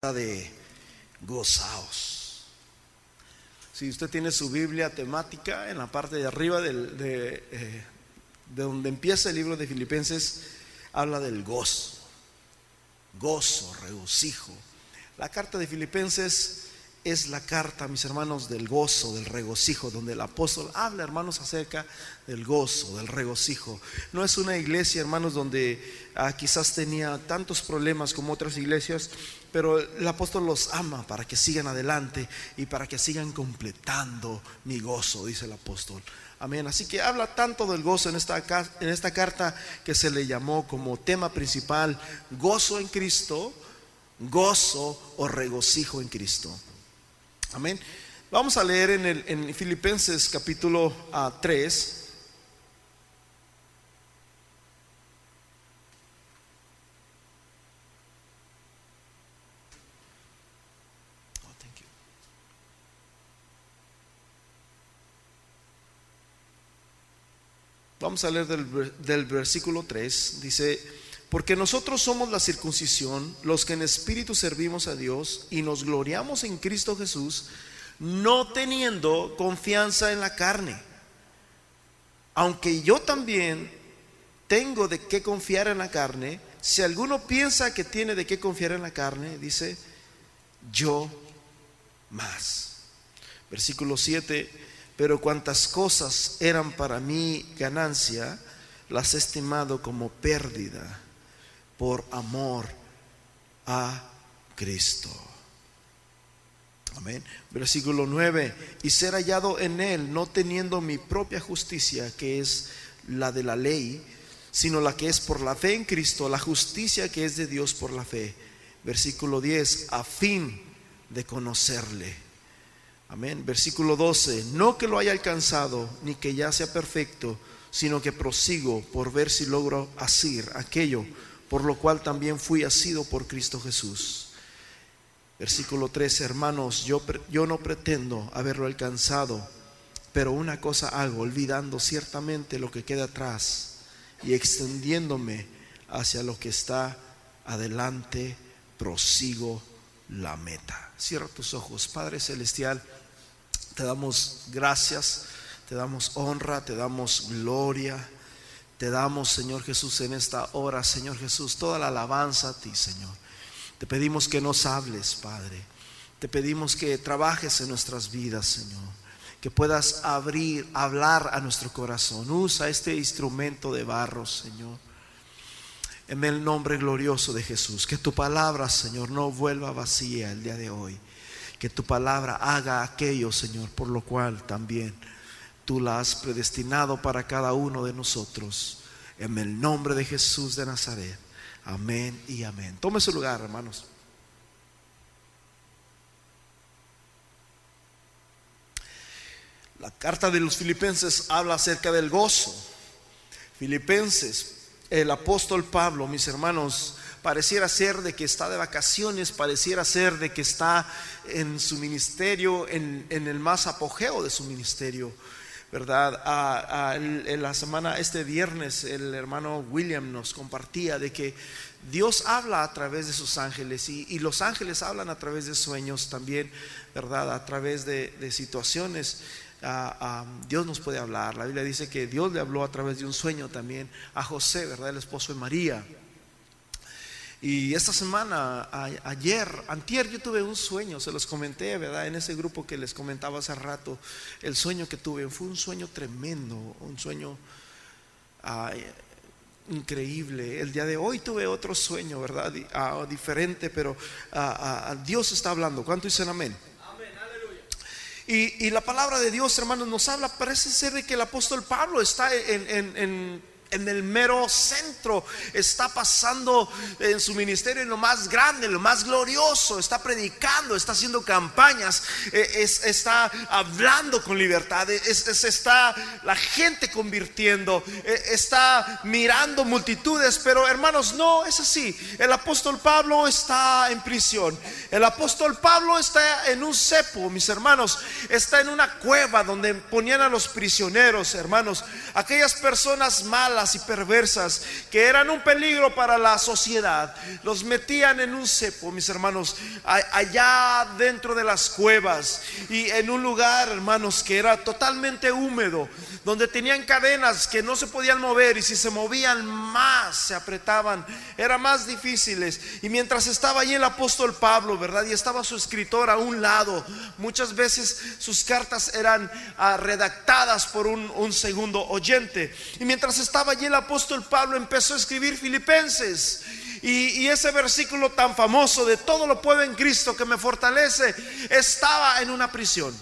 de gozaos. Si usted tiene su Biblia temática en la parte de arriba eh, de donde empieza el libro de Filipenses, habla del gozo, gozo, regocijo. La carta de Filipenses es la carta, mis hermanos, del gozo, del regocijo, donde el apóstol habla, hermanos, acerca del gozo, del regocijo. No es una iglesia, hermanos, donde ah, quizás tenía tantos problemas como otras iglesias, pero el apóstol los ama para que sigan adelante y para que sigan completando mi gozo, dice el apóstol. Amén. Así que habla tanto del gozo en esta, en esta carta que se le llamó como tema principal gozo en Cristo, gozo o regocijo en Cristo. Amén. Vamos a leer en, el, en Filipenses capítulo 3. Ah, Vamos a leer del, del, versículo 3. Dice, porque nosotros somos la circuncisión, los que en espíritu servimos a Dios y nos gloriamos en Cristo Jesús, no teniendo confianza en la carne. Aunque yo también tengo de qué confiar en la carne, si alguno piensa que tiene de qué confiar en la carne, dice, yo más. Versículo 7 pero cuantas cosas eran para mí ganancia, las he estimado como pérdida por amor a Cristo. Amén. Versículo 9. Y ser hallado en Él, no teniendo mi propia justicia, que es la de la ley, sino la que es por la fe en Cristo, la justicia que es de Dios por la fe. Versículo 10. A fin de conocerle Amén. Versículo 12. No que lo haya alcanzado, ni que ya sea perfecto, sino que prosigo por ver si logro asir aquello por lo cual también fui asido por Cristo Jesús. Versículo 13. Hermanos, yo, yo no pretendo haberlo alcanzado, pero una cosa hago, olvidando ciertamente lo que queda atrás y extendiéndome hacia lo que está adelante, prosigo la meta. Cierra tus ojos, Padre Celestial. Te damos gracias, te damos honra, te damos gloria. Te damos, Señor Jesús, en esta hora, Señor Jesús, toda la alabanza a ti, Señor. Te pedimos que nos hables, Padre. Te pedimos que trabajes en nuestras vidas, Señor. Que puedas abrir, hablar a nuestro corazón. Usa este instrumento de barro, Señor. En el nombre glorioso de Jesús. Que tu palabra, Señor, no vuelva vacía el día de hoy que tu palabra haga aquello, Señor, por lo cual también tú la has predestinado para cada uno de nosotros. En el nombre de Jesús de Nazaret. Amén y amén. Tome su lugar, hermanos. La carta de los filipenses habla acerca del gozo. Filipenses, el apóstol Pablo, mis hermanos, pareciera ser de que está de vacaciones, pareciera ser de que está en su ministerio, en, el más apogeo de su ministerio. ¿Verdad? en la semana, este viernes, el hermano William nos compartía de que Dios habla a través de sus ángeles y, los ángeles hablan a través de sueños también, ¿verdad? A través de, situaciones. Dios nos puede hablar. La Biblia dice que Dios le habló a través de un sueño también a José, ¿verdad? El esposo de María. Y esta semana, ayer, antier, yo tuve un sueño, se los comenté, ¿verdad? En ese grupo que les comentaba hace rato, el sueño que tuve fue un sueño tremendo, un sueño increíble. El día de hoy tuve otro sueño, ¿verdad? Ah, diferente, pero Dios está hablando. ¿Cuánto dicen amén? Y, y, la palabra de Dios, hermanos, nos habla, parece ser de que el apóstol Pablo está en en el mero centro, está pasando en su ministerio en lo más grande, en lo más glorioso, está predicando, está haciendo campañas, eh, está hablando con libertad, está la gente convirtiendo, eh, está mirando multitudes, pero hermanos, no es así. El apóstol Pablo está en prisión, el apóstol Pablo está en un cepo, mis hermanos, está en una cueva donde ponían a los prisioneros, hermanos, aquellas personas malas y perversas que eran un peligro para la sociedad, los metían en un cepo, mis hermanos, allá dentro de las cuevas y en un lugar, hermanos, que era totalmente húmedo, donde tenían cadenas que no se podían mover y si se movían más se apretaban, eran más difíciles. Y mientras estaba allí el apóstol Pablo, ¿verdad? Y estaba su escritor a un lado, muchas veces sus cartas eran ah, redactadas por un segundo oyente. Y mientras estaba allí el apóstol Pablo empezó a escribir Filipenses. Y, ese versículo tan famoso de todo lo puedo en Cristo que me fortalece, estaba en una prisión.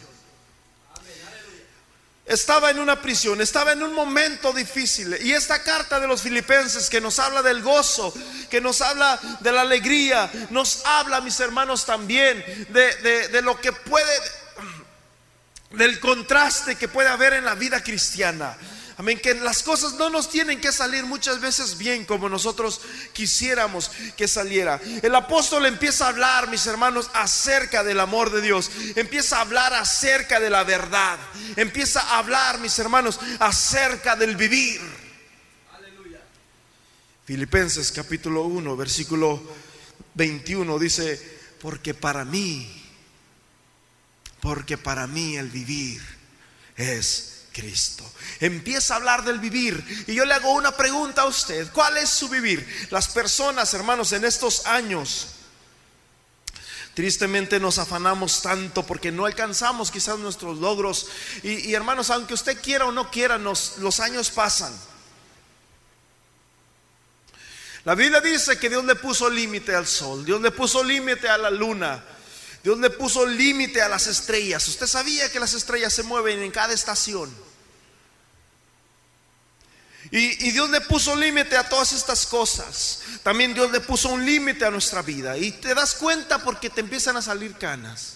Estaba en una prisión, estaba en un momento difícil. Y esta carta de los filipenses que nos habla del gozo, que nos habla de la alegría, nos habla, mis hermanos, también de, de lo que puede, del contraste que puede haber en la vida cristiana. Amén, que las cosas no nos tienen que salir muchas veces bien como nosotros quisiéramos que saliera. El apóstol empieza a hablar, mis hermanos, acerca del amor de Dios. Empieza a hablar acerca de la verdad. Empieza a hablar, mis hermanos, acerca del vivir. Aleluya. Filipenses capítulo 1, versículo 21 dice, porque para mí, porque para mí el vivir es Cristo. Empieza a hablar del vivir. Y yo le hago una pregunta a usted. ¿Cuál es su vivir? Las personas, hermanos, en estos años, tristemente nos afanamos tanto porque no alcanzamos quizás nuestros logros. Y, hermanos, aunque usted quiera o no quiera, los años pasan. La Biblia dice que Dios le puso límite al sol, Dios le puso límite a la luna, Dios le puso límite a las estrellas. Usted sabía que las estrellas se mueven en cada estación. Y, Dios le puso límite a todas estas cosas. También Dios le puso un límite a nuestra vida. Y te das cuenta porque te empiezan a salir canas.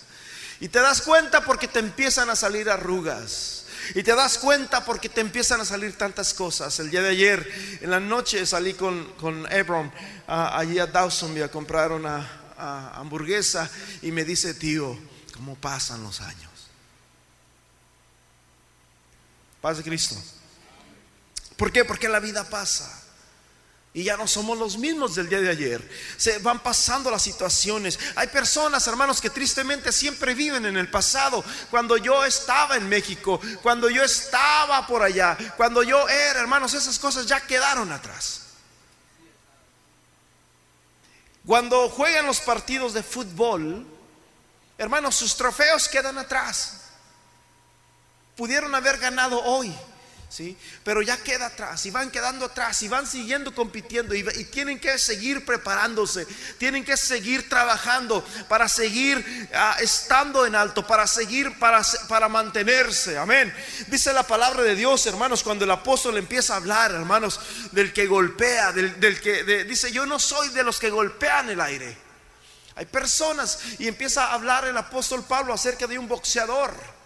Y te das cuenta porque te empiezan a salir arrugas. Y te das cuenta porque te empiezan a salir tantas cosas. El día de ayer, en la noche, salí con, con Abram allí a Dawson a comprar una hamburguesa. Y me dice, tío, ¿cómo pasan los años? Paz de Cristo. ¿Por qué? Porque la vida pasa. Y ya no somos los mismos del día de ayer. Se van pasando las situaciones. Hay personas, hermanos, que tristemente siempre viven en el pasado. Cuando yo estaba en México, cuando yo estaba por allá, cuando yo era, hermanos, esas cosas ya quedaron atrás. Cuando juegan los partidos de fútbol, hermanos, sus trofeos quedan atrás. Pudieron haber ganado hoy, ¿sí? Pero ya queda atrás y van quedando atrás y van siguiendo compitiendo y, tienen que seguir preparándose, tienen que seguir trabajando para seguir ah, estando en alto, para seguir, para, para mantenerse. Amén. Dice la palabra de Dios, hermanos, cuando el apóstol empieza a hablar, hermanos, del que golpea, del, que dice, yo no soy de los que golpean el aire. Hay personas y empieza a hablar el apóstol Pablo acerca de un boxeador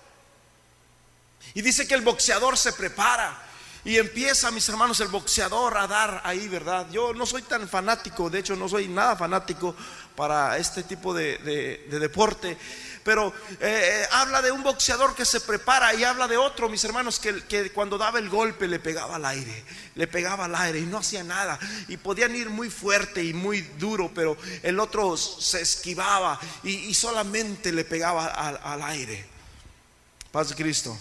y dice que el boxeador se prepara. Y empieza, mis hermanos, el boxeador a dar ahí, ¿verdad? Yo no soy tan fanático, de hecho no soy nada fanático para este tipo de, deporte. Pero eh, eh, habla de un boxeador que se prepara y habla de otro, mis hermanos, que, cuando daba el golpe le pegaba al aire, le pegaba al aire y no hacía nada. Y podían ir muy fuerte y muy duro, pero el otro se esquivaba y, solamente le pegaba al, al aire. Paz de Cristo.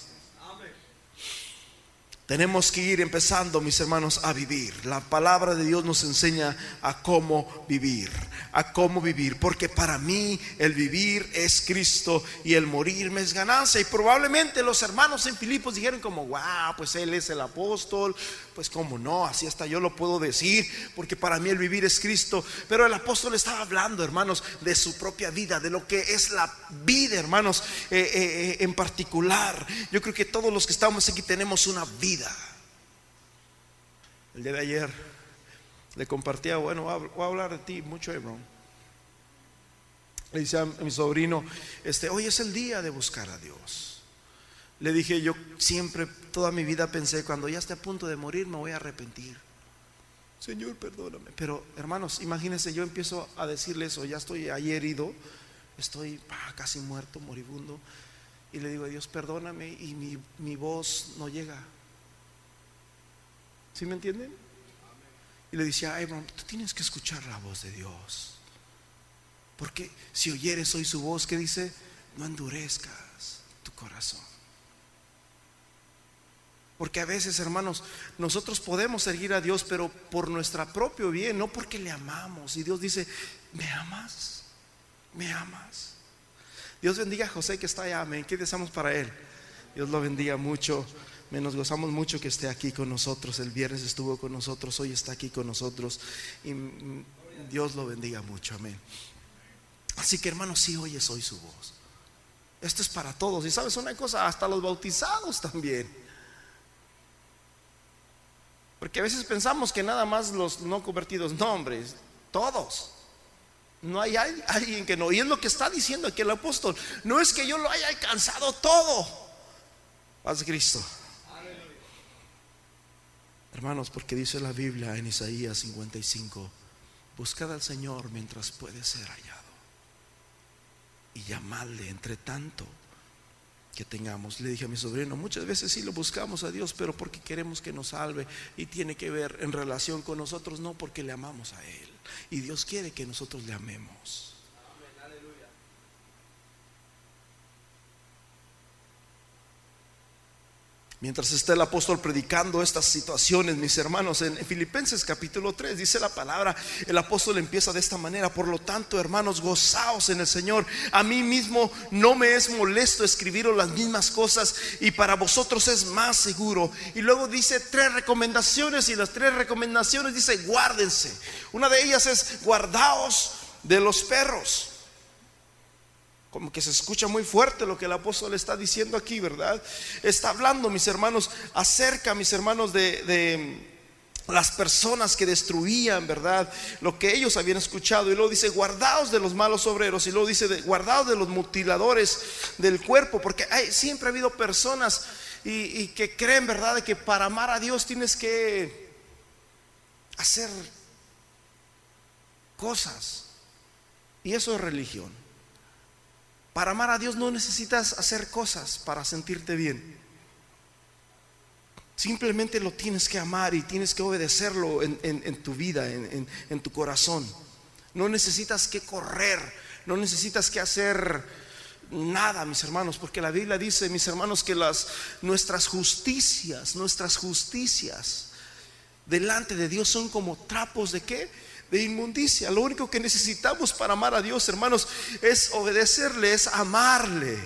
Tenemos que ir empezando, mis hermanos, a vivir. La palabra de Dios nos enseña a cómo vivir, a cómo vivir, porque para mí el vivir es Cristo y el morir me es ganancia. Y probablemente los hermanos en Filipos dijeron como, wow, pues él es el apóstol, pues cómo no, así hasta yo lo puedo decir, porque para mí el vivir es Cristo. Pero el apóstol estaba hablando, hermanos, de su propia vida, de lo que es la vida, hermanos, eh, eh, eh, en particular. Yo creo que todos los que estamos aquí tenemos una vida. El día de ayer le compartía, bueno, voy a hablar de ti mucho, Hebron. Le dice a mi sobrino, este, hoy es el día de buscar a Dios. Le dije, yo siempre, toda mi vida pensé, cuando ya esté a punto de morir me voy a arrepentir. Señor, perdóname. Pero hermanos, imagínense, yo empiezo a decirle eso, ya estoy ahí herido, estoy casi muerto, moribundo, y le digo Dios, perdóname, y mi, mi voz no llega. ¿Sí me entienden? Y le decía, Abraham, tú tienes que escuchar la voz de Dios. Porque si oyeres hoy su voz, que dice? No endurezcas tu corazón. Porque a veces, hermanos, nosotros podemos seguir a Dios, pero por nuestro propio bien, no porque le amamos. Y Dios dice, ¿me amas? ¿Me amas? Dios bendiga a José que está allá, amén. ¿Qué deseamos para él? Dios lo bendiga mucho. Nos gozamos mucho que esté aquí con nosotros. El viernes estuvo con nosotros, hoy está aquí con nosotros. Y Dios lo bendiga mucho, amén. Así que hermanos, sí oyes hoy su voz. Esto es para todos. Y sabes una cosa, hasta los bautizados también. Porque a veces pensamos que nada más los no convertidos, no hombres, todos. No hay alguien que no. Y es lo que está diciendo aquí el apóstol. No es que yo lo haya alcanzado todo. Paz Cristo. Hermanos, porque dice la Biblia en Isaías 55, buscad al Señor mientras puede ser hallado y llamarle entre tanto que tengamos. Le dije a mi sobrino, muchas veces sí lo buscamos a Dios, pero porque queremos que nos salve y tiene que ver en relación con nosotros, no porque le amamos a Él. Y Dios quiere que nosotros le amemos. Mientras está el apóstol predicando estas situaciones, mis hermanos, en Filipenses capítulo 3 dice la palabra, el apóstol empieza de esta manera, por lo tanto, hermanos, gozaos en el Señor. A mí mismo no me es molesto escribiros las mismas cosas y para vosotros es más seguro. Y luego dice tres recomendaciones y las tres recomendaciones dice, guárdense. Una de ellas es, guardaos de los perros como que se escucha muy fuerte lo que el apóstol está diciendo aquí, ¿verdad? Está hablando, mis hermanos, acerca, mis hermanos, de, las personas que destruían, ¿verdad? Lo que ellos habían escuchado. Y luego dice, guardaos de los malos obreros. Y luego dice, guardaos de los mutiladores del cuerpo. Porque hay, siempre ha habido personas y, y, que creen, ¿verdad? De que para amar a Dios tienes que hacer cosas. Y eso es religión. Para amar a Dios no necesitas hacer cosas para sentirte bien. Simplemente lo tienes que amar y tienes que obedecerlo en, tu vida, en, tu corazón. No necesitas que correr, no necesitas que hacer nada, mis hermanos, porque la Biblia dice, mis hermanos, que las nuestras justicias, nuestras justicias delante de Dios son como trapos de qué? De inmundicia. Lo único que necesitamos para amar a Dios, hermanos, es obedecerle, es amarle.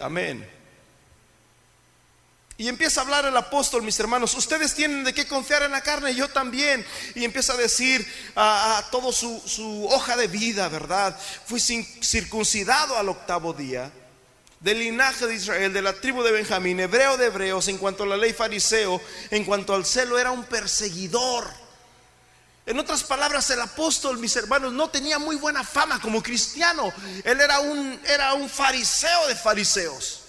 Amén. Y empieza a hablar el apóstol, mis hermanos, ustedes tienen de qué confiar en la carne, yo también. Y empieza a decir a, todo su, su, hoja de vida, ¿verdad? Fui circuncidado al octavo día, del linaje de Israel, de la tribu de Benjamín, hebreo de hebreos, en cuanto a la ley fariseo, en cuanto al celo, era un perseguidor en otras palabras, el apóstol, mis hermanos, no tenía muy buena fama como cristiano. Él era un, era un fariseo de fariseos.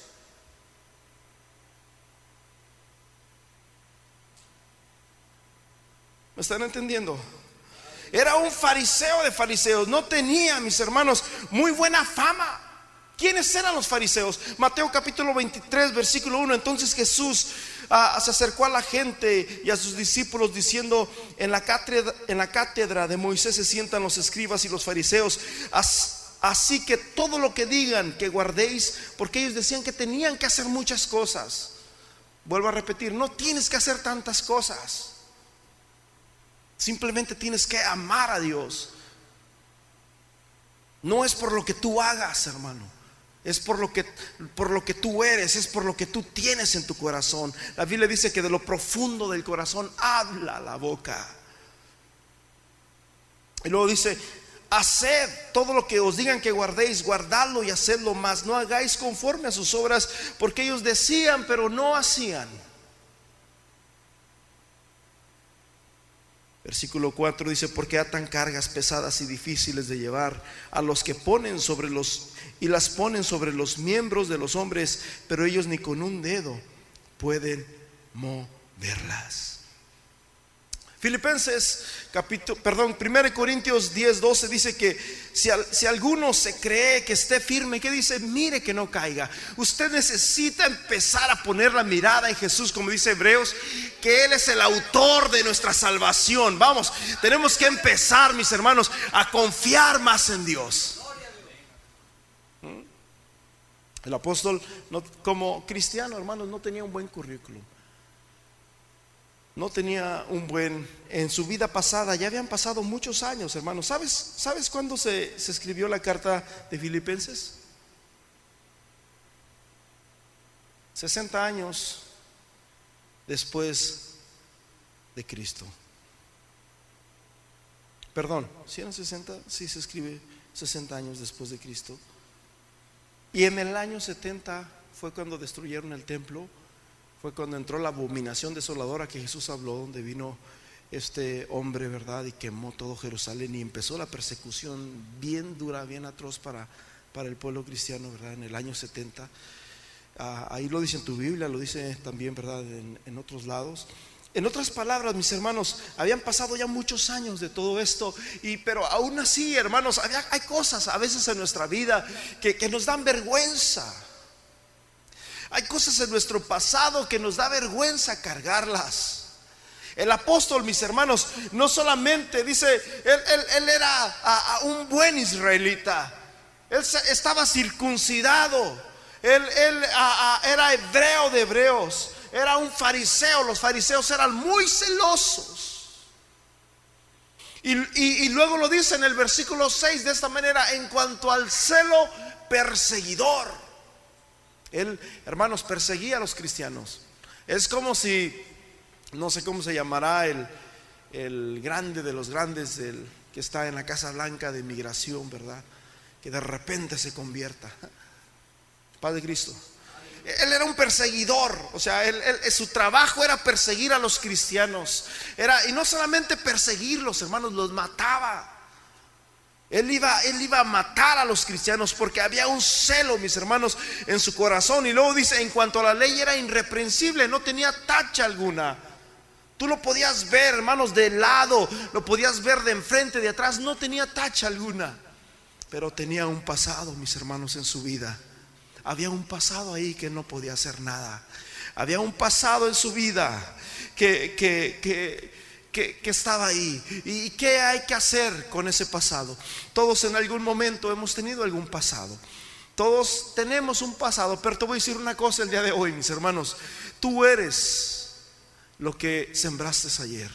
¿Me están entendiendo? Era un fariseo de fariseos. No tenía, mis hermanos, muy buena fama. ¿Quiénes eran los fariseos? Mateo capítulo 23, versículo 1. Entonces Jesús ah, se acercó a la gente y a sus discípulos diciendo, en la, cátedra, en la cátedra de Moisés se sientan los escribas y los fariseos. Así que todo lo que digan que guardéis, porque ellos decían que tenían que hacer muchas cosas. Vuelvo a repetir, no tienes que hacer tantas cosas. Simplemente tienes que amar a Dios. No es por lo que tú hagas, hermano es por lo que por lo que tú eres, es por lo que tú tienes en tu corazón. La Biblia dice que de lo profundo del corazón habla la boca. Y luego dice, haced todo lo que os digan que guardéis, guardadlo y hacedlo más. No hagáis conforme a sus obras, porque ellos decían, pero no hacían. Versículo 4 dice, porque atan cargas pesadas y difíciles de llevar a los que ponen sobre los y las ponen sobre los miembros de los hombres, pero ellos ni con un dedo pueden moverlas. Filipenses capítulo, perdón, 1 Corintios 10, 12 dice que si, si, alguno se cree que esté firme, que dice, mire que no caiga. Usted necesita empezar a poner la mirada en Jesús, como dice Hebreos, que Él es el autor de nuestra salvación. Vamos, tenemos que empezar, mis hermanos, a confiar más en Dios. ¿Mm? El apóstol, como cristiano, hermanos, no tenía un buen currículum no tenía un buen, en su vida pasada, ya habían pasado muchos años, hermanos. ¿Sabes, ¿sabes cuándo se, se escribió la carta de Filipenses? 60 años después de Cristo. Perdón, si eran 60, sí se escribe 60 años después de Cristo. Y en el año 70 fue cuando destruyeron el templo fue cuando entró la abominación desoladora que Jesús habló, donde vino este hombre, ¿verdad? Y quemó todo Jerusalén y empezó la persecución bien dura, bien atroz para, para el pueblo cristiano, ¿verdad? En el año 70. Ah, ahí lo dice en tu Biblia, lo dice también, ¿verdad? En, otros lados. En otras palabras, mis hermanos, habían pasado ya muchos años de todo esto, y, pero aún así, hermanos, hay cosas a veces en nuestra vida que, que nos dan vergüenza. Hay cosas en nuestro pasado que nos da vergüenza cargarlas. El apóstol, mis hermanos, no solamente dice, él, era un buen israelita, él estaba circuncidado, él, era hebreo de hebreos, era un fariseo, los fariseos eran muy celosos. Y, y, luego lo dice en el versículo 6 de esta manera, en cuanto al celo perseguidor. Él, hermanos, perseguía a los cristianos. Es como si, no sé cómo se llamará el, el grande de los grandes, que está en la Casa Blanca de migración, ¿verdad? Que de repente se convierta. Padre Cristo. Él era un perseguidor, o sea, su trabajo era perseguir a los cristianos. Era, y no solamente perseguirlos, hermanos, los mataba. Él iba, él iba a matar a los cristianos porque había un celo, mis hermanos, en su corazón. Y luego dice, en cuanto a la ley era irreprensible, no tenía tacha alguna. Tú lo podías ver, hermanos, de lado, lo podías ver de enfrente, de atrás, no tenía tacha alguna. Pero tenía un pasado, mis hermanos, en su vida. Había un pasado ahí que no podía hacer nada. Había un pasado en su vida que, que, que que, estaba ahí. ¿Y qué hay que hacer con ese pasado? Todos en algún momento hemos tenido algún pasado. Todos tenemos un pasado, pero te voy a decir una cosa el día de hoy, mis hermanos. Tú eres lo que sembraste ayer.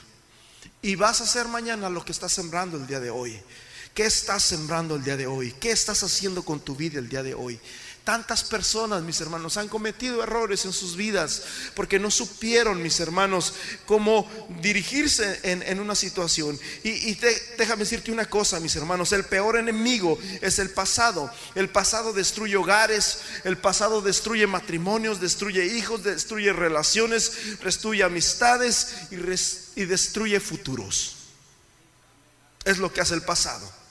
Y vas a hacer mañana lo que estás sembrando el día de hoy. ¿Qué estás sembrando el día de hoy? ¿Qué estás haciendo con tu vida el día de hoy? Tantas personas, mis hermanos, han cometido errores en sus vidas porque no supieron, mis hermanos, cómo dirigirse en, una situación. Y, déjame decirte una cosa, mis hermanos, el peor enemigo es el pasado. El pasado destruye hogares, el pasado destruye matrimonios, destruye hijos, destruye relaciones, destruye amistades y, y destruye futuros. Es lo que hace el pasado.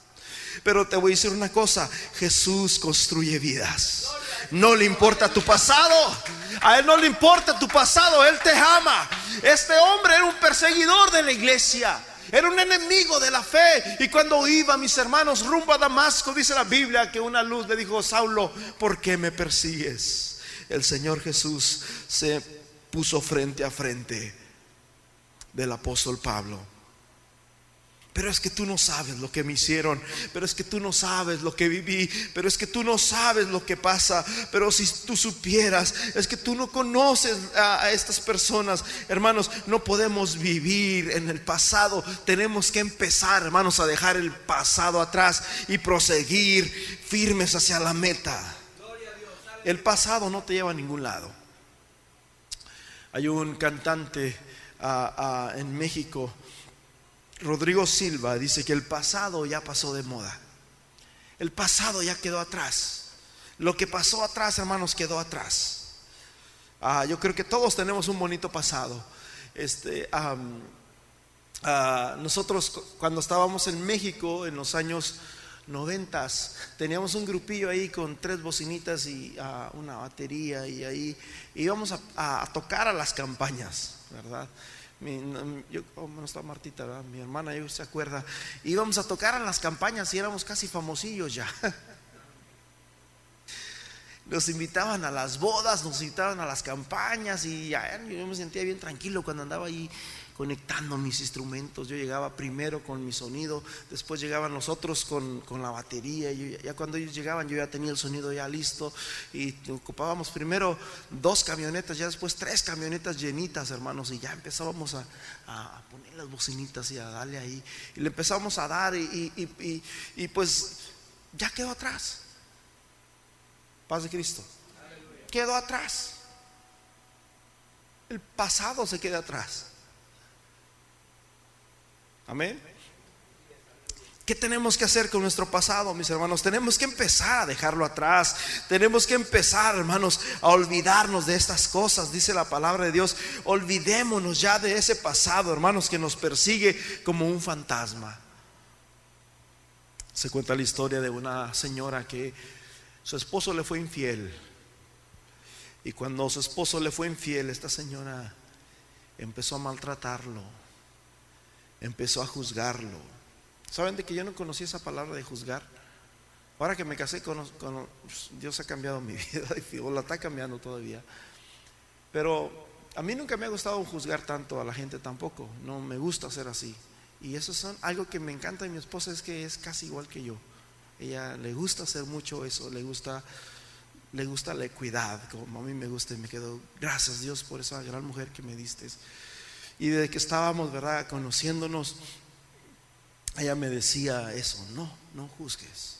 Pero te voy a decir una cosa, Jesús construye vidas. No le importa tu pasado. A Él no le importa tu pasado. Él te ama. Este hombre era un perseguidor de la iglesia. Era un enemigo de la fe. Y cuando iba, mis hermanos, rumbo a Damasco, dice la Biblia que una luz le dijo, Saulo, ¿por qué me persigues? El Señor Jesús se puso frente a frente del apóstol Pablo pero es que tú no sabes lo que me hicieron, pero es que tú no sabes lo que viví, pero es que tú no sabes lo que pasa, pero si tú supieras, es que tú no conoces a, estas personas, hermanos, no podemos vivir en el pasado, tenemos que empezar, hermanos, a dejar el pasado atrás y proseguir firmes hacia la meta. El pasado no te lleva a ningún lado. Hay un cantante ah, ah, en México, Rodrigo Silva dice que el pasado ya pasó de moda. El pasado ya quedó atrás. Lo que pasó atrás, hermanos, quedó atrás. Ah, yo creo que todos tenemos un bonito pasado. Este, ah, nosotros cuando estábamos en México en los años noventas teníamos un grupillo ahí con tres bocinitas y ah, una batería y ahí íbamos a, a, tocar a las campañas, ¿verdad? Yo, oh, no está Martita, mi hermana, yo se acuerda. Íbamos a tocar en las campañas y éramos casi famosillos ya. Nos invitaban a las bodas, nos invitaban a las campañas y ya, yo me sentía bien tranquilo cuando andaba ahí conectando mis instrumentos. Yo llegaba primero con mi sonido, después llegaban los otros con, la batería. ya cuando ellos llegaban yo ya tenía el sonido ya listo y ocupábamos primero dos camionetas, ya después tres camionetas llenitas, hermanos, y ya empezábamos a, poner las bocinitas y a darle ahí. Y le empezamos a dar y, y pues ya quedó atrás. Paz de Cristo. Quedó atrás. El pasado se queda atrás. Amén. ¿Qué tenemos que hacer con nuestro pasado, mis hermanos? Tenemos que empezar a dejarlo atrás. Tenemos que empezar, hermanos, a olvidarnos de estas cosas. Dice la palabra de Dios, olvidémonos ya de ese pasado, hermanos, que nos persigue como un fantasma. Se cuenta la historia de una señora que su esposo le fue infiel. Y cuando su esposo le fue infiel, esta señora empezó a maltratarlo empezó a juzgarlo. ¿Saben de que yo no conocía esa palabra de juzgar? Ahora que me casé con, Dios ha cambiado mi vida o la está cambiando todavía. Pero a mí nunca me ha gustado juzgar tanto a la gente tampoco. No me gusta ser así. Y eso es algo que me encanta de mi esposa es que es casi igual que yo. Ella le gusta hacer mucho eso, le gusta le gusta la equidad, como a mí me gusta y me quedo, gracias Dios por esa gran mujer que me diste. Y desde que estábamos, ¿verdad?, conociéndonos, ella me decía eso, no, no juzgues,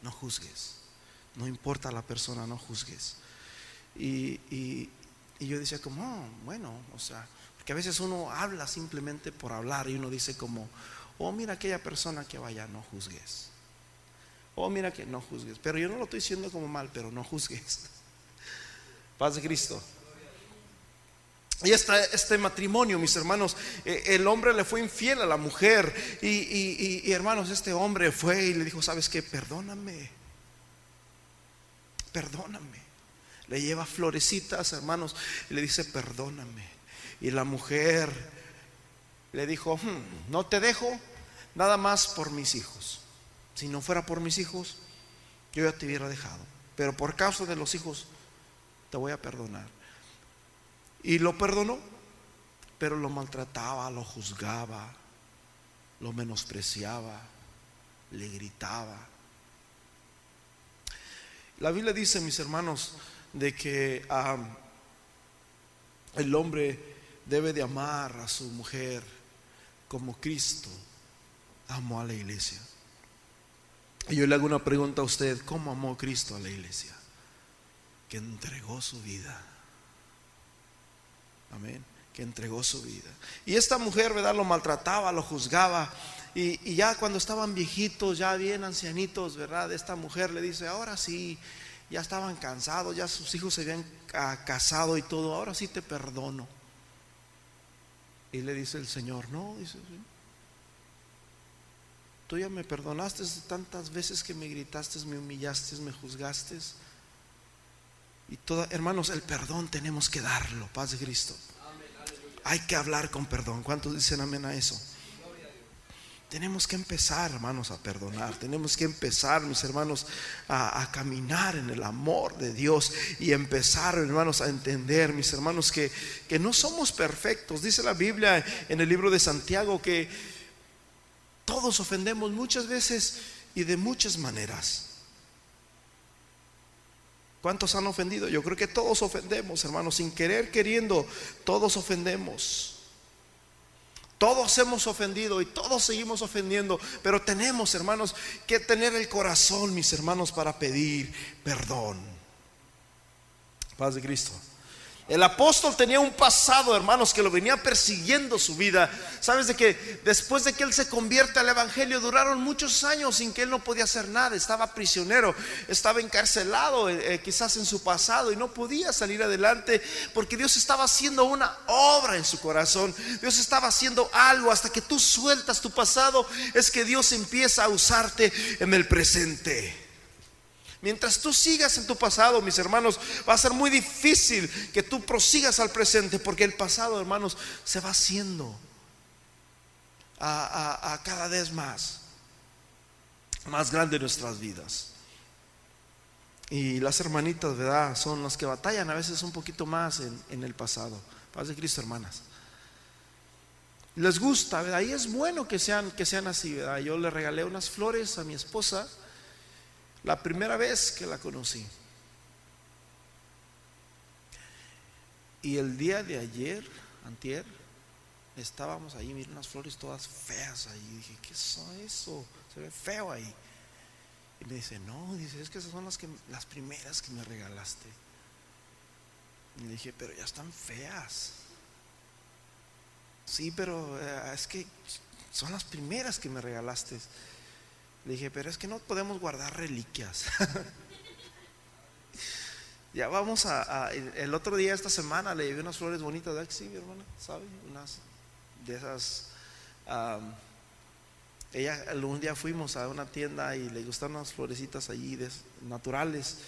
no juzgues, no importa la persona, no juzgues. Y, yo decía como, oh, bueno, o sea, porque a veces uno habla simplemente por hablar y uno dice como, oh, mira aquella persona que vaya, no juzgues. Oh, mira que no juzgues. Pero yo no lo estoy diciendo como mal, pero no juzgues. Paz de Cristo. Y este matrimonio, mis hermanos, eh, el hombre le fue infiel a la mujer. Y, hermanos, este hombre fue y le dijo, ¿sabes qué? Perdóname. Perdóname. Le lleva florecitas, hermanos, y le dice, perdóname. Y la mujer le dijo, hmm, no te dejo nada más por mis hijos. Si no fuera por mis hijos, yo ya te hubiera dejado. Pero por causa de los hijos, te voy a perdonar. Y lo perdonó, pero lo maltrataba, lo juzgaba, lo menospreciaba, le gritaba. La Biblia dice, mis hermanos, de que el hombre debe de amar a su mujer como Cristo amó a la iglesia. Y yo le hago una pregunta a usted, ¿cómo amó Cristo a la iglesia? Que entregó su vida Amén. Que entregó su vida. Y esta mujer, ¿verdad? Lo maltrataba, lo juzgaba. Y, ya cuando estaban viejitos, ya bien ancianitos, ¿verdad? Esta mujer le dice, ahora sí, ya estaban cansados, ya sus hijos se habían casado y todo, ahora sí te perdono. Y le dice el Señor, no, dice, tú ya me perdonaste tantas veces que me gritaste, me humillaste, me juzgaste. Y toda, hermanos, el perdón tenemos que darlo, paz de Cristo. Hay que hablar con perdón. ¿Cuántos dicen amén a eso? Tenemos que empezar, hermanos, a perdonar. Tenemos que empezar, mis hermanos, a, caminar en el amor de Dios y empezar, hermanos, a entender, mis hermanos, que, que no somos perfectos. Dice la Biblia en el libro de Santiago que todos ofendemos muchas veces y de muchas maneras. ¿Cuántos han ofendido? Yo creo que todos ofendemos, hermanos, sin querer, queriendo, todos ofendemos. Todos hemos ofendido y todos seguimos ofendiendo, pero tenemos, hermanos, que tener el corazón, mis hermanos, para pedir perdón. Paz de Cristo. El apóstol tenía un pasado, hermanos, que lo venía persiguiendo su vida. Sabes de que después de que él se convierte al evangelio, duraron muchos años sin que él no podía hacer nada. Estaba prisionero, estaba encarcelado, eh, eh, quizás en su pasado, y no podía salir adelante porque Dios estaba haciendo una obra en su corazón. Dios estaba haciendo algo hasta que tú sueltas tu pasado. Es que Dios empieza a usarte en el presente. Mientras tú sigas en tu pasado, mis hermanos, va a ser muy difícil que tú prosigas al presente, porque el pasado, hermanos, se va haciendo a, cada vez más, más grande nuestras vidas. Y las hermanitas, ¿verdad? Son las que batallan a veces un poquito más en, el pasado. Paz de Cristo, hermanas. Les gusta, ¿verdad? Y es bueno que sean, que sean así, ¿verdad? Yo le regalé unas flores a mi esposa la primera vez que la conocí. Y el día de ayer, antier, estábamos ahí, miren unas flores todas feas ahí. Y dije, ¿qué es eso? Se ve feo ahí. Y me dice, no, dice, es que esas son las, que, las primeras que me regalaste. Y le dije, pero ya están feas. Sí, pero eh, es que son las primeras que me regalaste. Le dije, pero es que no podemos guardar reliquias. ya vamos a, el otro día, esta semana, le llevé unas flores bonitas de sí, mi hermana, ¿sabe? Unas de esas. ella, un día fuimos a una tienda y le gustaron unas florecitas allí naturales.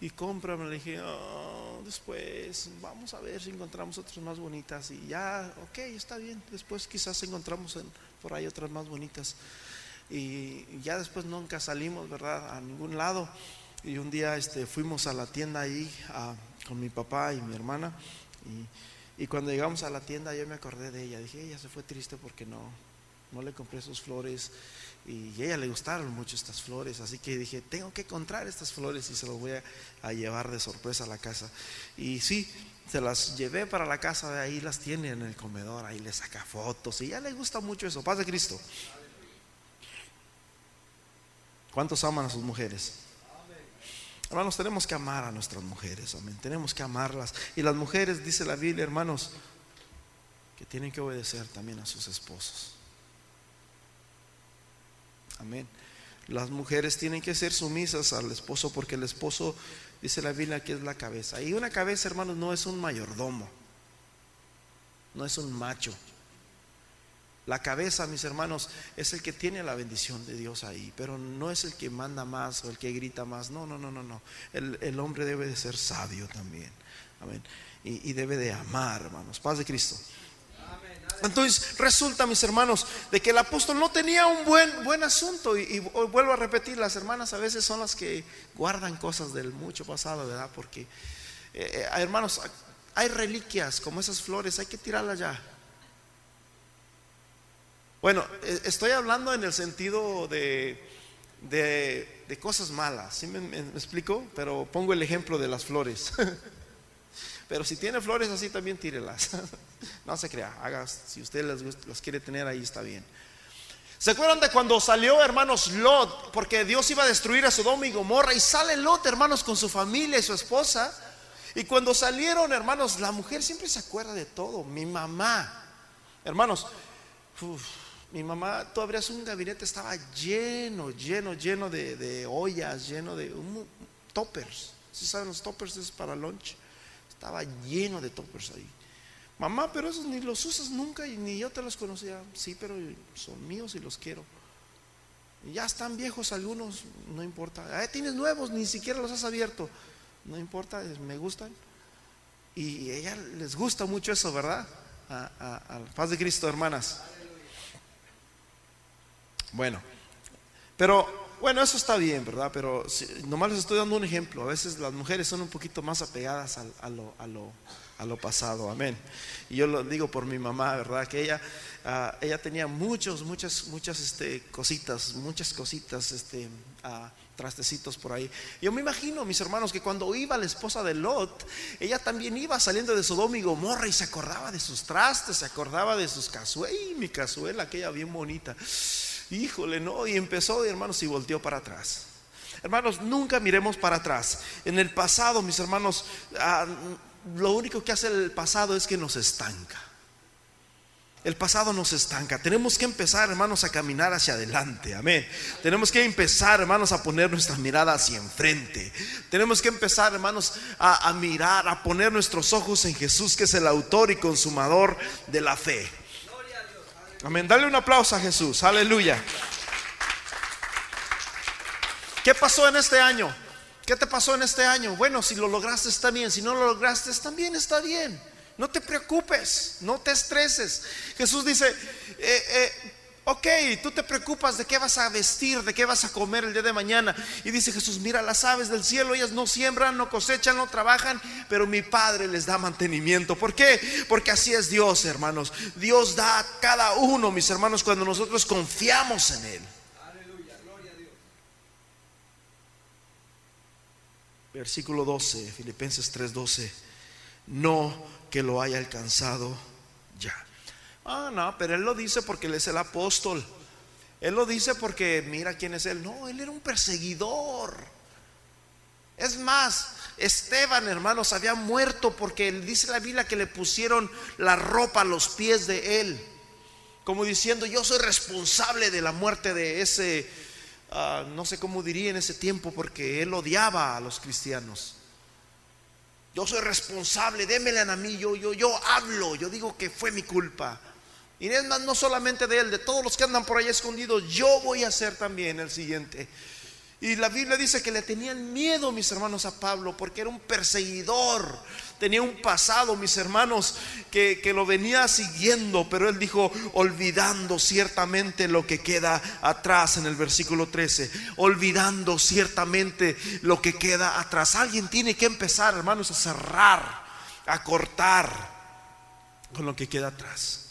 Y cómprame, le dije, oh, después vamos a ver si encontramos otras más bonitas. Y ya, ok, está bien. Después quizás encontramos por ahí otras más bonitas y ya después nunca salimos, ¿verdad? A ningún lado. Y un día este, fuimos a la tienda ahí con mi papá y mi hermana. Y, cuando llegamos a la tienda yo me acordé de ella. Dije, ella se fue triste porque no, no le compré sus flores. Y a ella le gustaron mucho estas flores. Así que dije, tengo que encontrar estas flores y se las voy a, llevar de sorpresa a la casa. Y sí, se las llevé para la casa, de ahí las tiene en el comedor, ahí le saca fotos y ya le gusta mucho eso. Paz de Cristo. ¿Cuántos aman a sus mujeres? Hermanos, tenemos que amar a nuestras mujeres, amén. Tenemos que amarlas. Y las mujeres, dice la Biblia, hermanos, que tienen que obedecer también a sus esposos. Amén. Las mujeres tienen que ser sumisas al esposo porque el esposo, dice la Biblia, que es la cabeza. Y una cabeza, hermanos, no es un mayordomo, no es un macho. La cabeza, mis hermanos, es el que tiene la bendición de Dios ahí, pero no es el que manda más o el que grita más. No, no, no, no, no. El, hombre debe de ser sabio también. Amén. Y, debe de amar, hermanos. Paz de Cristo. Entonces resulta, mis hermanos, de que el apóstol no tenía un buen, buen asunto. Y, vuelvo a repetir, las hermanas a veces son las que guardan cosas del mucho pasado, ¿verdad? Porque, eh, eh, hermanos, hay reliquias como esas flores, hay que tirarlas ya. Bueno, e, estoy hablando en el sentido de, de, cosas malas, ¿sí me, explico? Pero pongo el ejemplo de las flores. Pero si tiene flores así también tírelas. No se crea, haga, si usted las, quiere tener ahí está bien. ¿Se acuerdan de cuando salió, hermanos, Lot? Porque Dios iba a destruir a Sodoma y Gomorra. Y sale Lot, hermanos, con su familia y su esposa. Y cuando salieron, hermanos, la mujer siempre se acuerda de todo. Mi mamá, hermanos, mi mamá, tú abrías un gabinete, estaba lleno, lleno, lleno de, ollas, lleno de toppers. Si saben los toppers es para lunch. Estaba lleno de toppers ahí. Mamá, pero esos ni los usas nunca y ni yo te los conocía. Sí, pero son míos y los quiero. ya están viejos algunos, no importa. Ah, tienes nuevos, ni siquiera los has abierto. No importa, me gustan. Y ella les gusta mucho eso, ¿verdad? A, a, paz de Cristo, hermanas. Bueno, pero bueno, eso está bien, ¿verdad? Pero nomás les estoy dando un ejemplo. A veces las mujeres son un poquito más apegadas a, lo, a, lo, a lo, pasado, amén. Y yo lo digo por mi mamá, ¿verdad? Que ella, ah, ella tenía muchos, muchas, muchas este, cositas, muchas cositas, este, uh, trastecitos por ahí. Yo me imagino, mis hermanos, que cuando iba la esposa de Lot, ella también iba saliendo de Sodoma y Gomorra y se acordaba de sus trastes, se acordaba de sus cazuelas, mi cazuela, aquella bien bonita. Híjole, no, y empezó, hermanos, y volteó para atrás. Hermanos, nunca miremos para atrás. En el pasado, mis hermanos, ah, lo único que hace el pasado es que nos estanca. El pasado nos estanca. Tenemos que empezar, hermanos, a caminar hacia adelante. Amén. Tenemos que empezar, hermanos, a poner nuestra mirada hacia enfrente. Tenemos que empezar, hermanos, a, a mirar, a poner nuestros ojos en Jesús, que es el autor y consumador de la fe. Amén. Dale un aplauso a Jesús. Aleluya. ¿Qué pasó en este año? ¿Qué te pasó en este año? Bueno, si lo lograste está bien, si no lo lograste también está bien. No te preocupes, no te estreses. Jesús dice, eh, eh, ok, tú te preocupas de qué vas a vestir, de qué vas a comer el día de mañana. Y dice Jesús, mira las aves del cielo, ellas no siembran, no cosechan, no trabajan, pero mi Padre les da mantenimiento. ¿Por qué? Porque así es Dios, hermanos. Dios da a cada uno, mis hermanos, cuando nosotros confiamos en Él. Versículo 12, Filipenses 3:12. No que lo haya alcanzado ya. Ah, no, pero él lo dice porque él es el apóstol. Él lo dice porque mira quién es él. No, él era un perseguidor. Es más, Esteban, hermanos, había muerto porque dice la Biblia que le pusieron la ropa a los pies de él. Como diciendo, yo soy responsable de la muerte de ese Ah, no sé cómo diría en ese tiempo, porque él odiaba a los cristianos. Yo soy responsable, démele a mí, yo, yo, yo hablo, yo digo que fue mi culpa. Y es más, no solamente de él, de todos los que andan por ahí escondidos, yo voy a ser también el siguiente. Y la Biblia dice que le tenían miedo, mis hermanos, a Pablo, porque era un perseguidor. Tenía un pasado, mis hermanos, que, que, lo venía siguiendo, pero él dijo, olvidando ciertamente lo que queda atrás en el versículo 13, olvidando ciertamente lo que queda atrás. Alguien tiene que empezar, hermanos, a cerrar, a cortar con lo que queda atrás.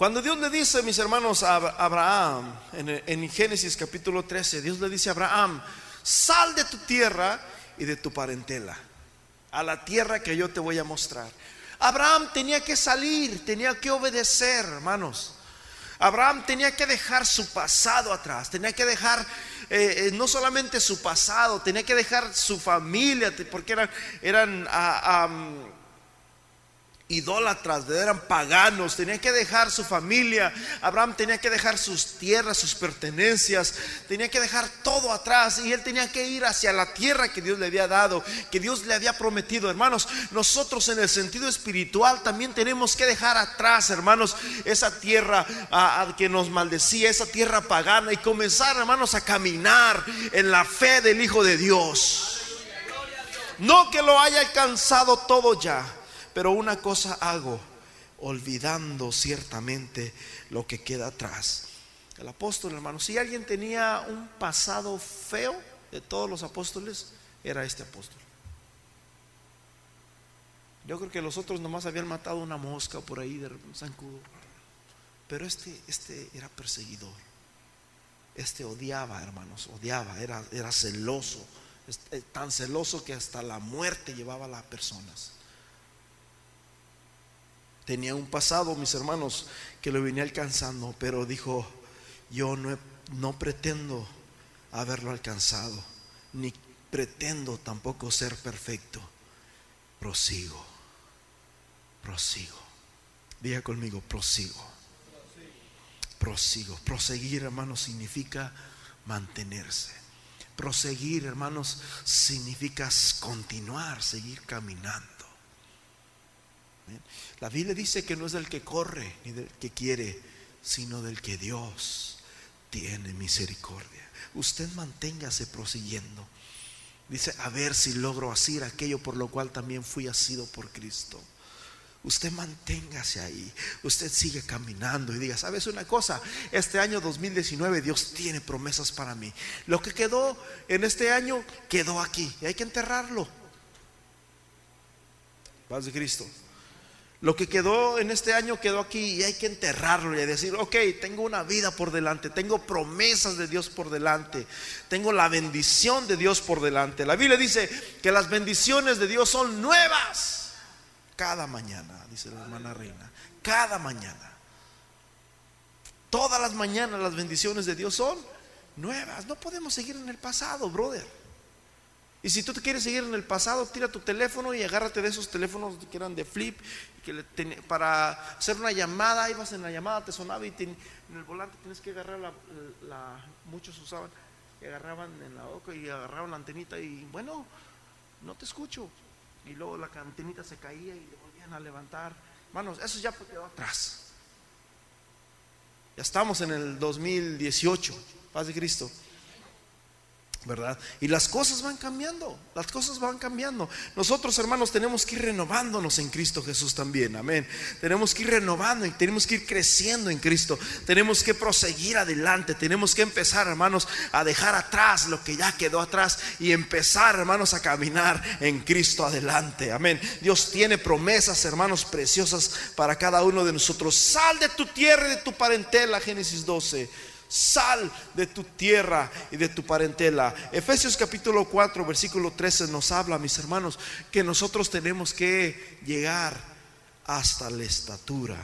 Cuando Dios le dice, mis hermanos, a Abraham, en, Génesis capítulo 13, Dios le dice a Abraham, sal de tu tierra y de tu parentela, a la tierra que yo te voy a mostrar. Abraham tenía que salir, tenía que obedecer, hermanos. Abraham tenía que dejar su pasado atrás, tenía que dejar eh, eh, no solamente su pasado, tenía que dejar su familia, porque eran, eran ah, idólatras, eran paganos, tenía que dejar su familia, Abraham tenía que dejar sus tierras, sus pertenencias, tenía que dejar todo atrás y él tenía que ir hacia la tierra que Dios le había dado, que Dios le había prometido. Hermanos, nosotros en el sentido espiritual también tenemos que dejar atrás, hermanos, esa tierra que nos maldecía, esa tierra pagana y comenzar, hermanos, a caminar en la fe del Hijo de Dios. No que lo haya alcanzado todo ya pero una cosa hago, olvidando ciertamente lo que queda atrás. El apóstol, hermano, si alguien tenía un pasado feo de todos los apóstoles, era este apóstol. Yo creo que los otros nomás habían matado una mosca por ahí de zancudo. Pero este, este era perseguidor. Este odiaba, hermanos, odiaba, era, era celoso. Eh, tan celoso que hasta la muerte llevaba a las personas. Tenía un pasado, mis hermanos, que lo venía alcanzando, pero dijo, yo no, no pretendo haberlo alcanzado, ni pretendo tampoco ser perfecto. Prosigo, prosigo. Diga conmigo, prosigo. Prosigo. Proseguir, hermanos, significa mantenerse. Proseguir, hermanos, significa continuar, seguir caminando. La Biblia dice que no es del que corre ni del que quiere, sino del que Dios tiene misericordia. Usted manténgase prosiguiendo. Dice, a ver si logro hacer aquello por lo cual también fui asido por Cristo. Usted manténgase ahí. Usted sigue caminando y diga, ¿sabes una cosa? Este año 2019 Dios tiene promesas para mí. Lo que quedó en este año quedó aquí y hay que enterrarlo. Paz de Cristo. Lo que quedó en este año quedó aquí y hay que enterrarlo y decir, ok, tengo una vida por delante, tengo promesas de Dios por delante, tengo la bendición de Dios por delante. La Biblia dice que las bendiciones de Dios son nuevas cada mañana, dice la hermana Reina, cada mañana. Todas las mañanas las bendiciones de Dios son nuevas. No podemos seguir en el pasado, brother. Y si tú te quieres seguir en el pasado, tira tu teléfono y agárrate de esos teléfonos que eran de flip, que para hacer una llamada, ibas en la llamada, te sonaba y en el volante tienes que agarrar la, muchos usaban, y agarraban en la boca y agarraban la antenita y bueno, no te escucho. Y luego la antenita se caía y le volvían a levantar. Manos, eso ya quedó atrás. Ya estamos en el 2018, paz de Cristo. ¿Verdad? Y las cosas van cambiando, las cosas van cambiando. Nosotros, hermanos, tenemos que ir renovándonos en Cristo Jesús también, amén. Tenemos que ir renovando y tenemos que ir creciendo en Cristo. Tenemos que proseguir adelante, tenemos que empezar, hermanos, a dejar atrás lo que ya quedó atrás y empezar, hermanos, a caminar en Cristo adelante, amén. Dios tiene promesas, hermanos, preciosas para cada uno de nosotros. Sal de tu tierra y de tu parentela, Génesis 12 Sal de tu tierra y de tu parentela. Efesios capítulo 4, versículo 13 nos habla, mis hermanos, que nosotros tenemos que llegar hasta la estatura.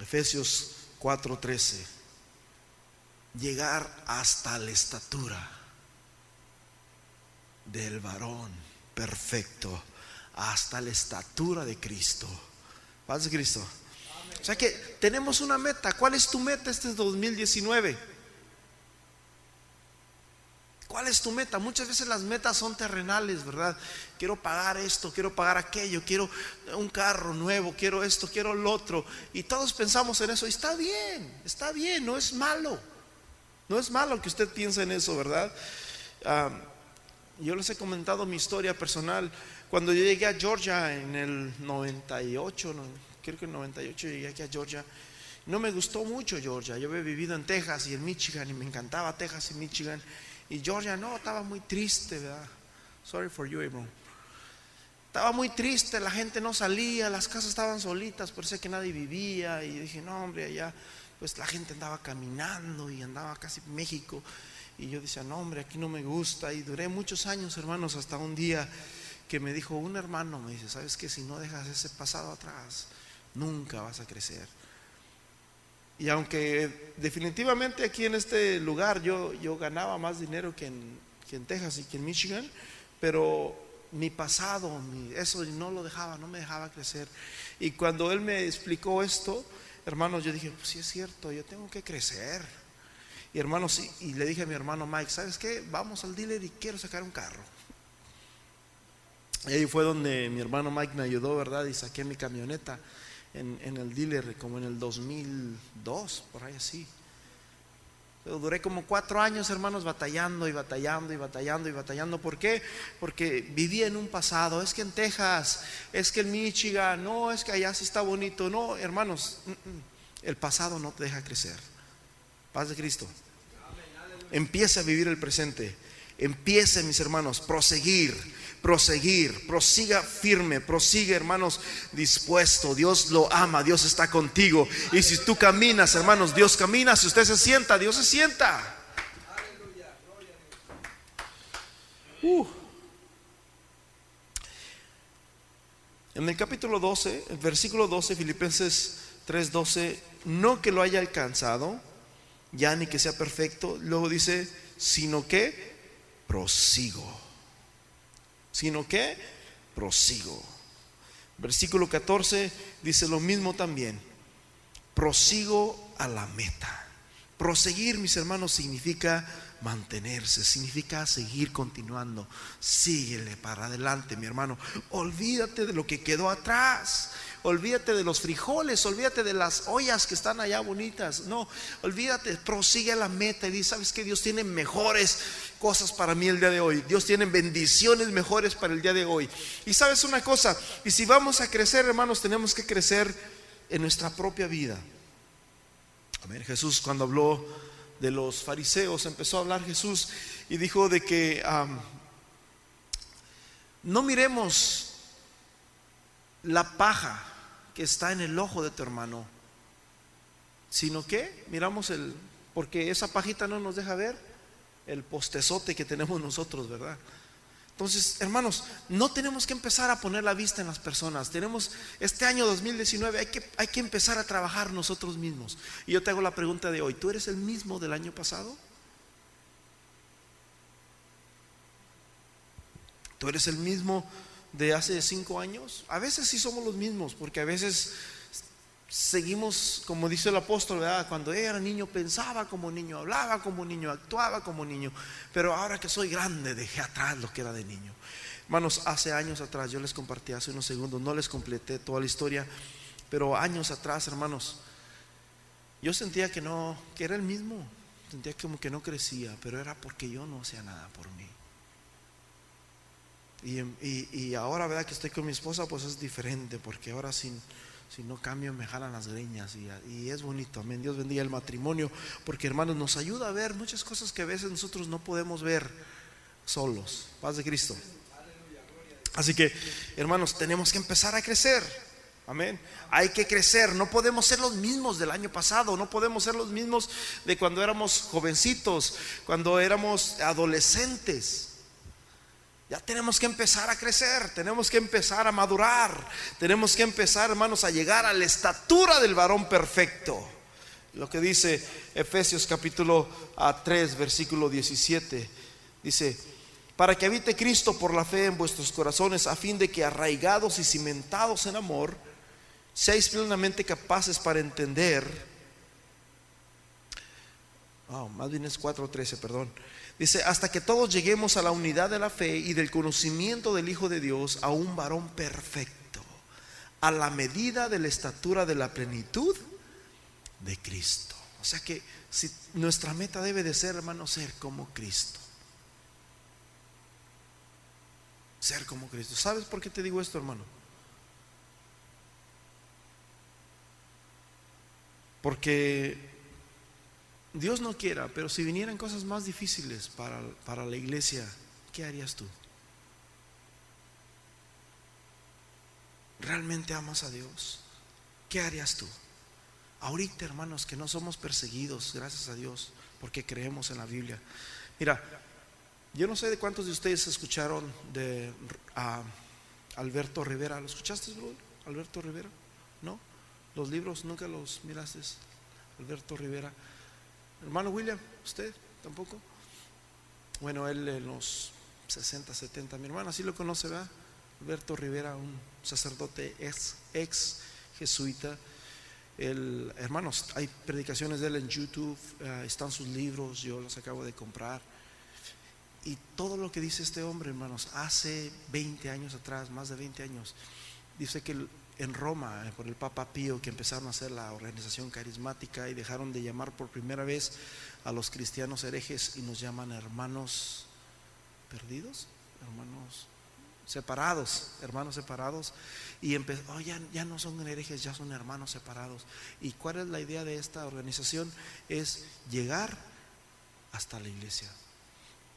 Efesios 4:13. Llegar hasta la estatura del varón perfecto, hasta la estatura de Cristo. Paz de Cristo. O sea que tenemos una meta. ¿Cuál es tu meta este 2019? ¿Cuál es tu meta? Muchas veces las metas son terrenales, ¿verdad? Quiero pagar esto, quiero pagar aquello, quiero un carro nuevo, quiero esto, quiero lo otro. Y todos pensamos en eso. Y está bien, está bien, no es malo. No es malo que usted piense en eso, ¿verdad? yo les he comentado mi historia personal. Cuando yo llegué a Georgia en el 98, creo que en 98 llegué aquí a Georgia. No me gustó mucho Georgia. Yo había vivido en Texas y en Michigan y me encantaba Texas y Michigan. Y Georgia no, estaba muy triste, ¿verdad? Sorry for you, Abram. Estaba muy triste, la gente no salía, las casas estaban solitas, parecía que nadie vivía. Y dije, no, hombre, allá pues la gente andaba caminando y andaba casi México. Y yo decía, no, hombre, aquí no me gusta. Y duré muchos años, hermanos, hasta un día que me dijo un hermano, me dice, ¿sabes que Si no dejas ese pasado atrás, nunca vas a crecer. Y aunque definitivamente aquí en este lugar yo, yo ganaba más dinero que en, en Texas y que en Michigan, pero mi pasado, eso no lo dejaba, no me dejaba crecer. Y cuando él me explicó esto, hermanos, yo dije, pues sí es cierto, yo tengo que crecer. Y hermanos, y le dije a mi hermano Mike, ¿sabes qué? Vamos al dealer y quiero sacar un carro. Y ahí fue donde mi hermano Mike me ayudó, ¿verdad? Y saqué mi camioneta en, el dealer como en el 2002, por ahí así. Pero duré como cuatro años, hermanos, batallando y batallando y batallando y batallando. ¿Por qué? Porque vivía en un pasado. Es que en Texas, es que en Michigan, no, es que allá sí está bonito. No, hermanos, mm, mm, el pasado no te deja crecer. Paz de Cristo. Empieza a vivir el presente. Empiece, mis hermanos, proseguir proseguir, prosiga firme, prosigue hermanos dispuesto. Dios lo ama, Dios está contigo. Y si tú caminas, hermanos, Dios camina. Si usted se sienta, Dios se sienta. Uh. En el capítulo 12, el versículo 12, Filipenses 3:12, no que lo haya alcanzado, ya ni que sea perfecto, luego dice, sino que prosigo sino que prosigo. Versículo 14 dice lo mismo también. Prosigo a la meta. Proseguir, mis hermanos, significa mantenerse, significa seguir continuando. Síguele para adelante, mi hermano. Olvídate de lo que quedó atrás. Olvídate de los frijoles, olvídate de las ollas que están allá bonitas. No, olvídate, prosigue a la meta y dice, ¿sabes que Dios tiene mejores cosas para mí el día de hoy? Dios tiene bendiciones mejores para el día de hoy. Y sabes una cosa, y si vamos a crecer, hermanos, tenemos que crecer en nuestra propia vida. Amén. Jesús cuando habló de los fariseos, empezó a hablar Jesús y dijo de que no miremos la paja está en el ojo de tu hermano, sino que miramos el, porque esa pajita no nos deja ver el postezote que tenemos nosotros, ¿verdad? Entonces, hermanos, no tenemos que empezar a poner la vista en las personas. Tenemos este año 2019, hay que, hay que empezar a trabajar nosotros mismos. Y yo te hago la pregunta de hoy, ¿tú eres el mismo del año pasado? ¿Tú eres el mismo de hace cinco años? A veces sí somos los mismos, porque a veces seguimos, como dice el apóstol, cuando era niño pensaba como niño, hablaba como niño, actuaba como niño, pero ahora que soy grande dejé atrás lo que era de niño. Hermanos, hace años atrás, yo les compartí hace unos segundos, no les completé toda la historia, pero años atrás, hermanos, yo sentía que no, que era el mismo, sentía como que no crecía, pero era porque yo no hacía nada por mí. Y, ahora, ¿verdad? Que estoy con mi esposa, pues es diferente, porque ahora sin, si no cambio me jalan las greñas y, y, es bonito, amén. Dios bendiga el matrimonio, porque hermanos nos ayuda a ver muchas cosas que a veces nosotros no podemos ver solos. Paz de Cristo. Así que, hermanos, tenemos que empezar a crecer. Amén. Hay que crecer. No podemos ser los mismos del año pasado. No podemos ser los mismos de cuando éramos jovencitos, cuando éramos adolescentes. Ya tenemos que empezar a crecer, tenemos que empezar a madurar, tenemos que empezar, hermanos, a llegar a la estatura del varón perfecto. Lo que dice Efesios capítulo 3, versículo 17. Dice, para que habite Cristo por la fe en vuestros corazones, a fin de que arraigados y cimentados en amor, seáis plenamente capaces para entender. Oh, más bien es 4.13, perdón. Dice, hasta que todos lleguemos a la unidad de la fe y del conocimiento del Hijo de Dios, a un varón perfecto, a la medida de la estatura de la plenitud de Cristo. O sea que si nuestra meta debe de ser, hermano, ser como Cristo. ser como Cristo. ¿Sabes por qué te digo esto, hermano? Porque Dios no quiera, pero si vinieran cosas más difíciles para, para la iglesia, ¿qué harías tú? ¿Realmente amas a Dios? ¿Qué harías tú? Ahorita, hermanos, que no somos perseguidos, gracias a Dios, porque creemos en la Biblia. Mira, yo no sé de cuántos de ustedes escucharon de Alberto Rivera. ¿Lo escuchaste? Alberto Rivera? ¿No? Los libros nunca los miraste. Alberto Rivera. Hermano William, ¿usted tampoco? Bueno, él en los 60, 70, mi hermana sí lo conoce, ¿verdad? Alberto Rivera, un sacerdote ex, ex jesuita. El, hermanos, hay predicaciones de él en YouTube, eh, están sus libros, yo los acabo de comprar. Y todo lo que dice este hombre, hermanos, hace 20 años atrás, más de 20 años, dice que en Roma, eh, por el Papa Pío, que empezaron a hacer la organización carismática y dejaron de llamar por primera vez a los cristianos herejes y nos llaman hermanos perdidos, hermanos separados, hermanos separados. Y empezó, oh, ya, ya no son herejes, ya son hermanos separados. ¿Y cuál es la idea de esta organización? Es llegar hasta la iglesia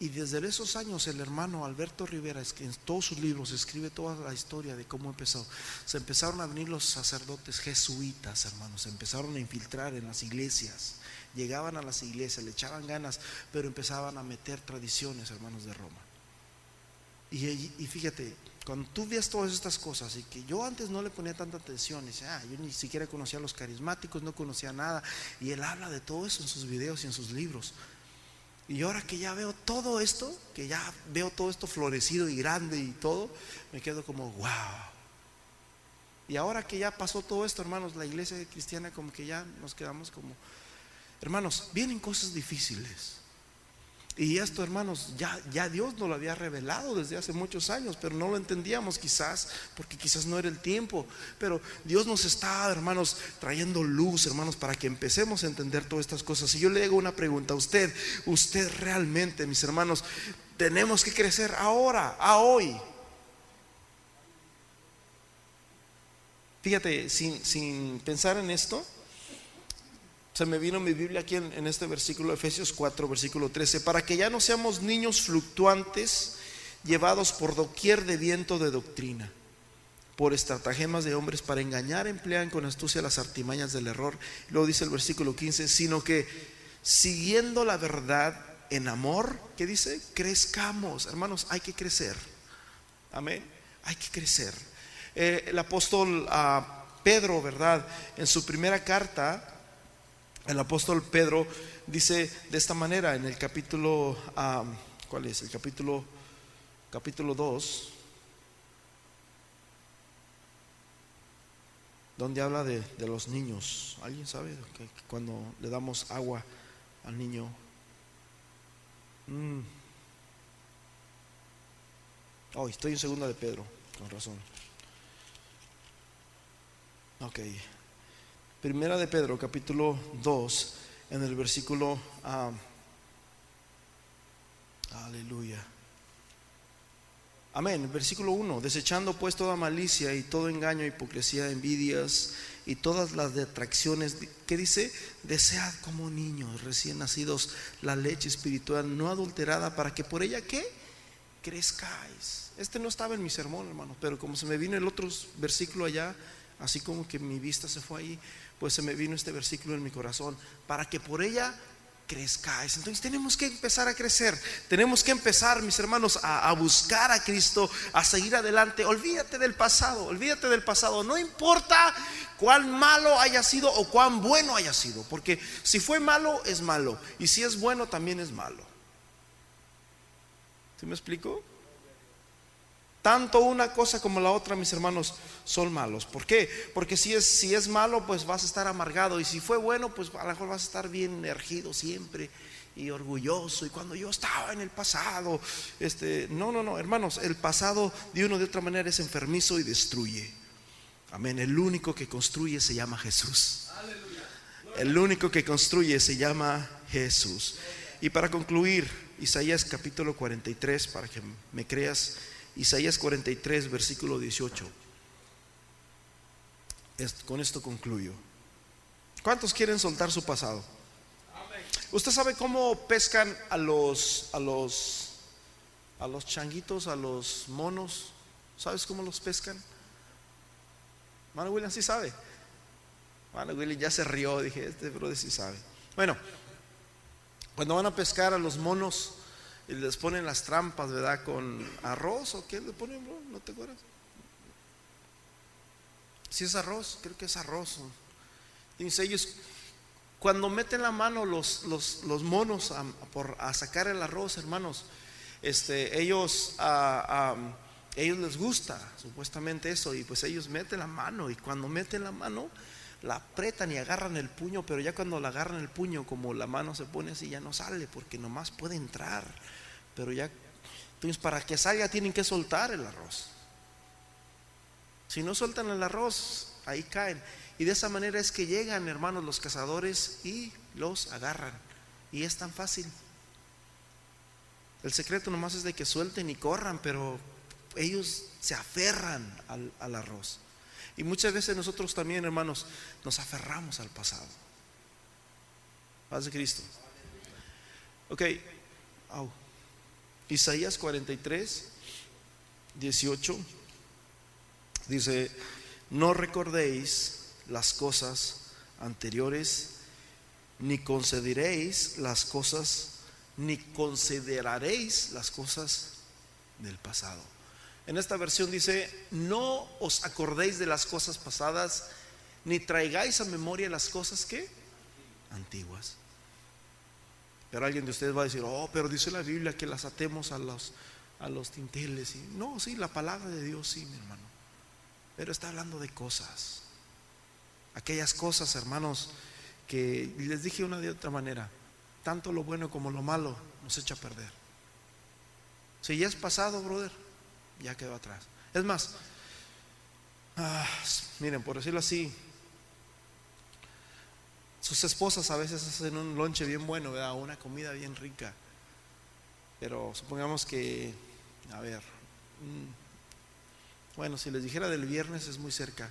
y desde esos años el hermano Alberto Rivera, en todos sus libros escribe toda la historia de cómo empezó. Se empezaron a venir los sacerdotes jesuitas, hermanos, se empezaron a infiltrar en las iglesias. Llegaban a las iglesias, le echaban ganas, pero empezaban a meter tradiciones, hermanos de Roma. Y, fíjate, cuando tú ves todas estas cosas y que yo antes no le ponía tanta atención, dice, ah, yo ni siquiera conocía a los carismáticos, no conocía nada. Y él habla de todo eso en sus videos y en sus libros. Y ahora que ya veo todo esto, que ya veo todo esto florecido y grande y todo, me quedo como, wow. Y ahora que ya pasó todo esto, hermanos, la iglesia cristiana como que ya nos quedamos como, hermanos, vienen cosas difíciles. Y esto, hermanos, ya, ya Dios nos lo había revelado desde hace muchos años, pero no lo entendíamos quizás, porque quizás no era el tiempo. Pero Dios nos está, hermanos, trayendo luz, hermanos, para que empecemos a entender todas estas cosas. Y yo le hago una pregunta a usted, usted realmente, mis hermanos, tenemos que crecer ahora, a hoy. Fíjate, sin, sin pensar en esto, se me vino mi Biblia aquí en, este versículo, Efesios 4, versículo 13, para que ya no seamos niños fluctuantes llevados por doquier de viento de doctrina, por estratagemas de hombres para engañar, emplean con astucia las artimañas del error. Luego dice el versículo 15, sino que siguiendo la verdad en amor, ¿qué dice? Crezcamos, hermanos, hay que crecer. Amén, hay que crecer. Eh, el apóstol ah, Pedro, ¿verdad? En su primera carta, el apóstol Pedro dice de esta manera en el capítulo, ¿cuál es? El capítulo, capítulo 2, donde habla de, los niños. ¿Alguien sabe cuando le damos agua al niño? Mm. Oh, estoy en segunda de Pedro, con razón. Ok. Primera de Pedro, capítulo 2, en el versículo, aleluya. Amén. Versículo 1. Desechando pues toda malicia y todo engaño, hipocresía, envidias y todas las detracciones. ¿Qué dice? Desead como niños recién nacidos la leche espiritual no adulterada para que por ella ¿qué? crezcáis. Este no estaba en mi sermón, hermano, pero como se me vino el otro versículo allá, así como que mi vista se fue ahí, pues se me vino este versículo en mi corazón, para que por ella crezcáis. Entonces tenemos que empezar a crecer, tenemos que empezar, mis hermanos, a, buscar a Cristo, a seguir adelante. Olvídate del pasado, olvídate del pasado. No importa cuán malo haya sido o cuán bueno haya sido, porque si fue malo es malo y si es bueno también es malo. ¿Sí me explico? Tanto una cosa como la otra, mis hermanos, son malos. ¿Por qué? Porque si es, si es malo, pues vas a estar amargado. Y si fue bueno, pues a lo mejor vas a estar bien ergido siempre y orgulloso. Y cuando yo estaba en el pasado, este, no, no, no, hermanos, el pasado de uno de otra manera es enfermizo y destruye. Amén. El único que construye se llama Jesús. El único que construye se llama Jesús. Y para concluir, Isaías capítulo 43, para que me creas. Isaías 43, versículo 18. con esto concluyo. ¿Cuántos quieren soltar su pasado? ¿Usted sabe cómo pescan a los a los a los changuitos, a los monos? ¿Sabes cómo los pescan? Mano William sí sabe. Mano William ya se rió, dije, este brother sí sabe. Bueno, cuando van a pescar a los monos, y les ponen las trampas, ¿verdad? Con arroz o qué le ponen, bro? ¿No te acuerdas? Si es arroz, creo que es arroz. Dice ellos, cuando meten la mano los, los, los monos a, por, a sacar el arroz, hermanos, este, ellos, a, ellos les gusta supuestamente eso y pues ellos meten la mano y cuando meten la mano la apretan y agarran el puño, pero ya cuando la agarran el puño, como la mano se pone así, ya no sale, porque nomás puede entrar. Pero ya, entonces para que salga tienen que soltar el arroz. Si no sueltan el arroz, ahí caen. Y de esa manera es que llegan, hermanos, los cazadores y los agarran. Y es tan fácil. El secreto nomás es de que suelten y corran, pero ellos se aferran al, al arroz. Y muchas veces nosotros también, hermanos, nos aferramos al pasado. Paz de Cristo. Ok. Isaías 43, 18. Dice, no recordéis las cosas anteriores, ni consideréis las cosas, ni consideraréis las cosas del pasado. En esta versión dice, no os acordéis de las cosas pasadas, ni traigáis a memoria las cosas que antiguas. Pero alguien de ustedes va a decir, oh, pero dice la Biblia que las atemos a los, a los tinteles. Y, no, sí, la palabra de Dios sí, mi hermano. Pero está hablando de cosas. Aquellas cosas, hermanos, que les dije una de otra manera, tanto lo bueno como lo malo nos echa a perder. Si ya es pasado, brother, ya quedó atrás. Es más, ah, miren, por decirlo así, sus esposas a veces hacen un lonche bien bueno, ¿verdad? una comida bien rica. Pero supongamos que, a ver, mm, bueno, si les dijera del viernes es muy cerca,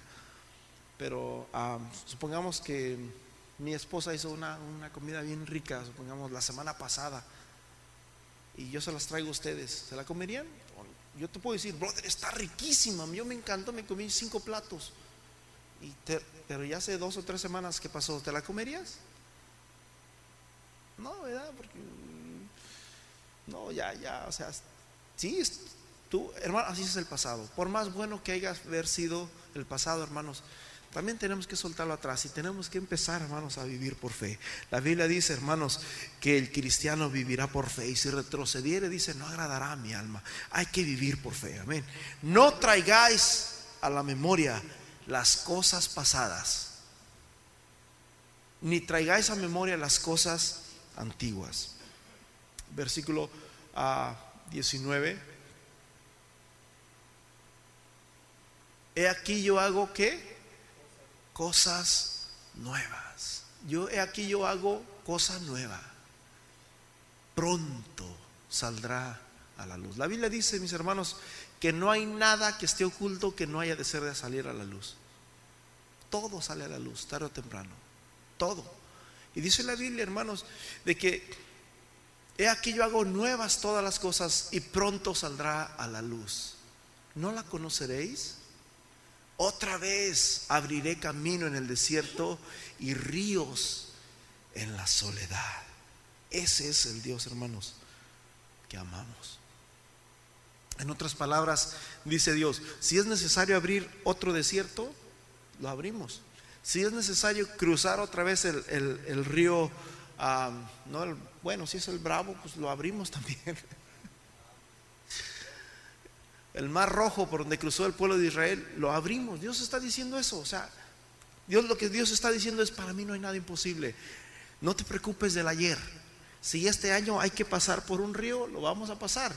pero ah, supongamos que mi esposa hizo una, una comida bien rica, supongamos la semana pasada, y yo se las traigo a ustedes, ¿se la comerían? Yo te puedo decir, brother, está riquísima. Yo me encantó, me comí cinco platos. Y pero ya hace dos o tres semanas que pasó, ¿te la comerías? No, ¿verdad? Porque no, ya, ya, o sea, sí, tú, hermano, así es el pasado. Por más bueno que haya sido el pasado, hermanos, también tenemos que soltarlo atrás y tenemos que empezar, hermanos, a vivir por fe. La Biblia dice, hermanos, que el cristiano vivirá por fe y si retrocediere, dice, no agradará a mi alma. Hay que vivir por fe, amén. No traigáis a la memoria las cosas pasadas, ni traigáis a memoria las cosas antiguas. Versículo 19. Ah, He aquí yo hago que cosas nuevas. Yo he aquí yo hago cosa nueva. Pronto saldrá a la luz. La Biblia dice, mis hermanos, que no hay nada que esté oculto que no haya de ser de salir a la luz. Todo sale a la luz, tarde o temprano. Todo. Y dice la Biblia, hermanos, de que he aquí yo hago nuevas todas las cosas y pronto saldrá a la luz. ¿No la conoceréis? Otra vez abriré camino en el desierto y ríos en la soledad. Ese es el Dios, hermanos, que amamos. En otras palabras, dice Dios, si es necesario abrir otro desierto, lo abrimos. Si es necesario cruzar otra vez el, río, no bueno, si es el Bravo, pues lo abrimos también. El mar rojo por donde cruzó el pueblo de Israel, lo abrimos. Dios está diciendo eso. O sea, Dios lo que Dios está diciendo es, para mí no hay nada imposible. No te preocupes del ayer. Si este año hay que pasar por un río, lo vamos a pasar.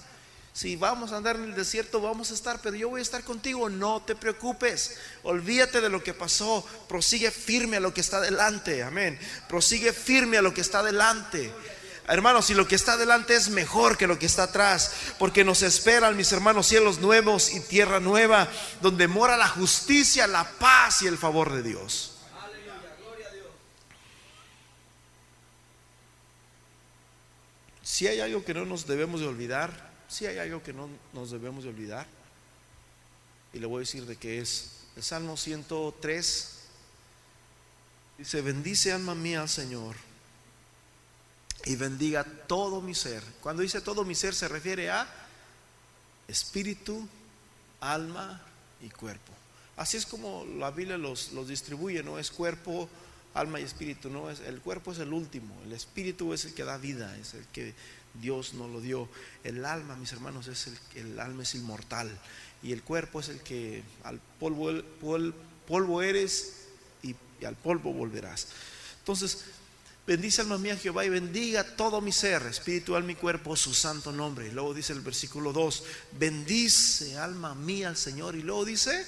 Si vamos a andar en el desierto, vamos a estar, pero yo voy a estar contigo. No te preocupes. Olvídate de lo que pasó. Prosigue firme a lo que está delante. Amén. Prosigue firme a lo que está delante. Hermanos, si lo que está delante es mejor que lo que está atrás, porque nos esperan, mis hermanos, cielos nuevos y tierra nueva, donde mora la justicia, la paz y el favor de Dios. Si hay algo que no nos debemos de olvidar, si hay algo que no nos debemos de olvidar, y le voy a decir de qué es. El Salmo 103 dice, bendice alma mía Señor y bendiga todo mi ser. Cuando dice todo mi ser se refiere a espíritu, alma y cuerpo. Así es como la Biblia los, los distribuye, no es cuerpo, alma y espíritu, no es el cuerpo es el último, el espíritu es el que da vida, es el que Dios nos lo dio. El alma, mis hermanos, es el, el alma es inmortal y el cuerpo es el que al polvo, polvo eres y, y al polvo volverás. Entonces, Bendice alma mía Jehová y bendiga todo mi ser, espiritual mi cuerpo, su santo nombre. Y luego dice el versículo 2, bendice alma mía al Señor. Y luego dice,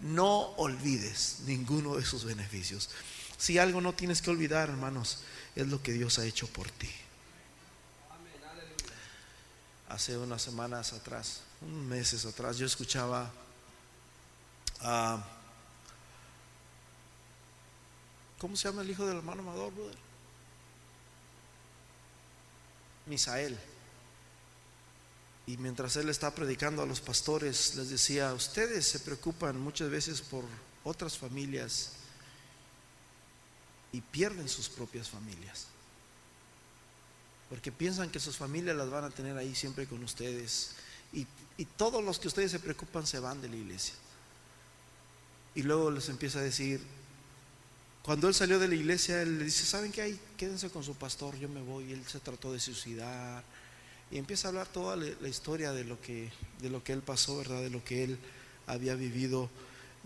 no olvides ninguno de sus beneficios. Si algo no tienes que olvidar, hermanos, es lo que Dios ha hecho por ti. Hace unas semanas atrás, unos meses atrás, yo escuchaba a... ¿Cómo se llama el hijo del hermano Amador, brother? Misael. Y mientras él está predicando a los pastores, les decía, ustedes se preocupan muchas veces por otras familias y pierden sus propias familias. Porque piensan que sus familias las van a tener ahí siempre con ustedes. Y, y todos los que ustedes se preocupan se van de la iglesia. Y luego les empieza a decir, cuando él salió de la iglesia, él le dice, ¿saben qué hay? Quédense con su pastor, yo me voy. Y él se trató de suicidar. Y empieza a hablar toda la historia de lo que, de lo que él pasó, ¿verdad? De lo que él había vivido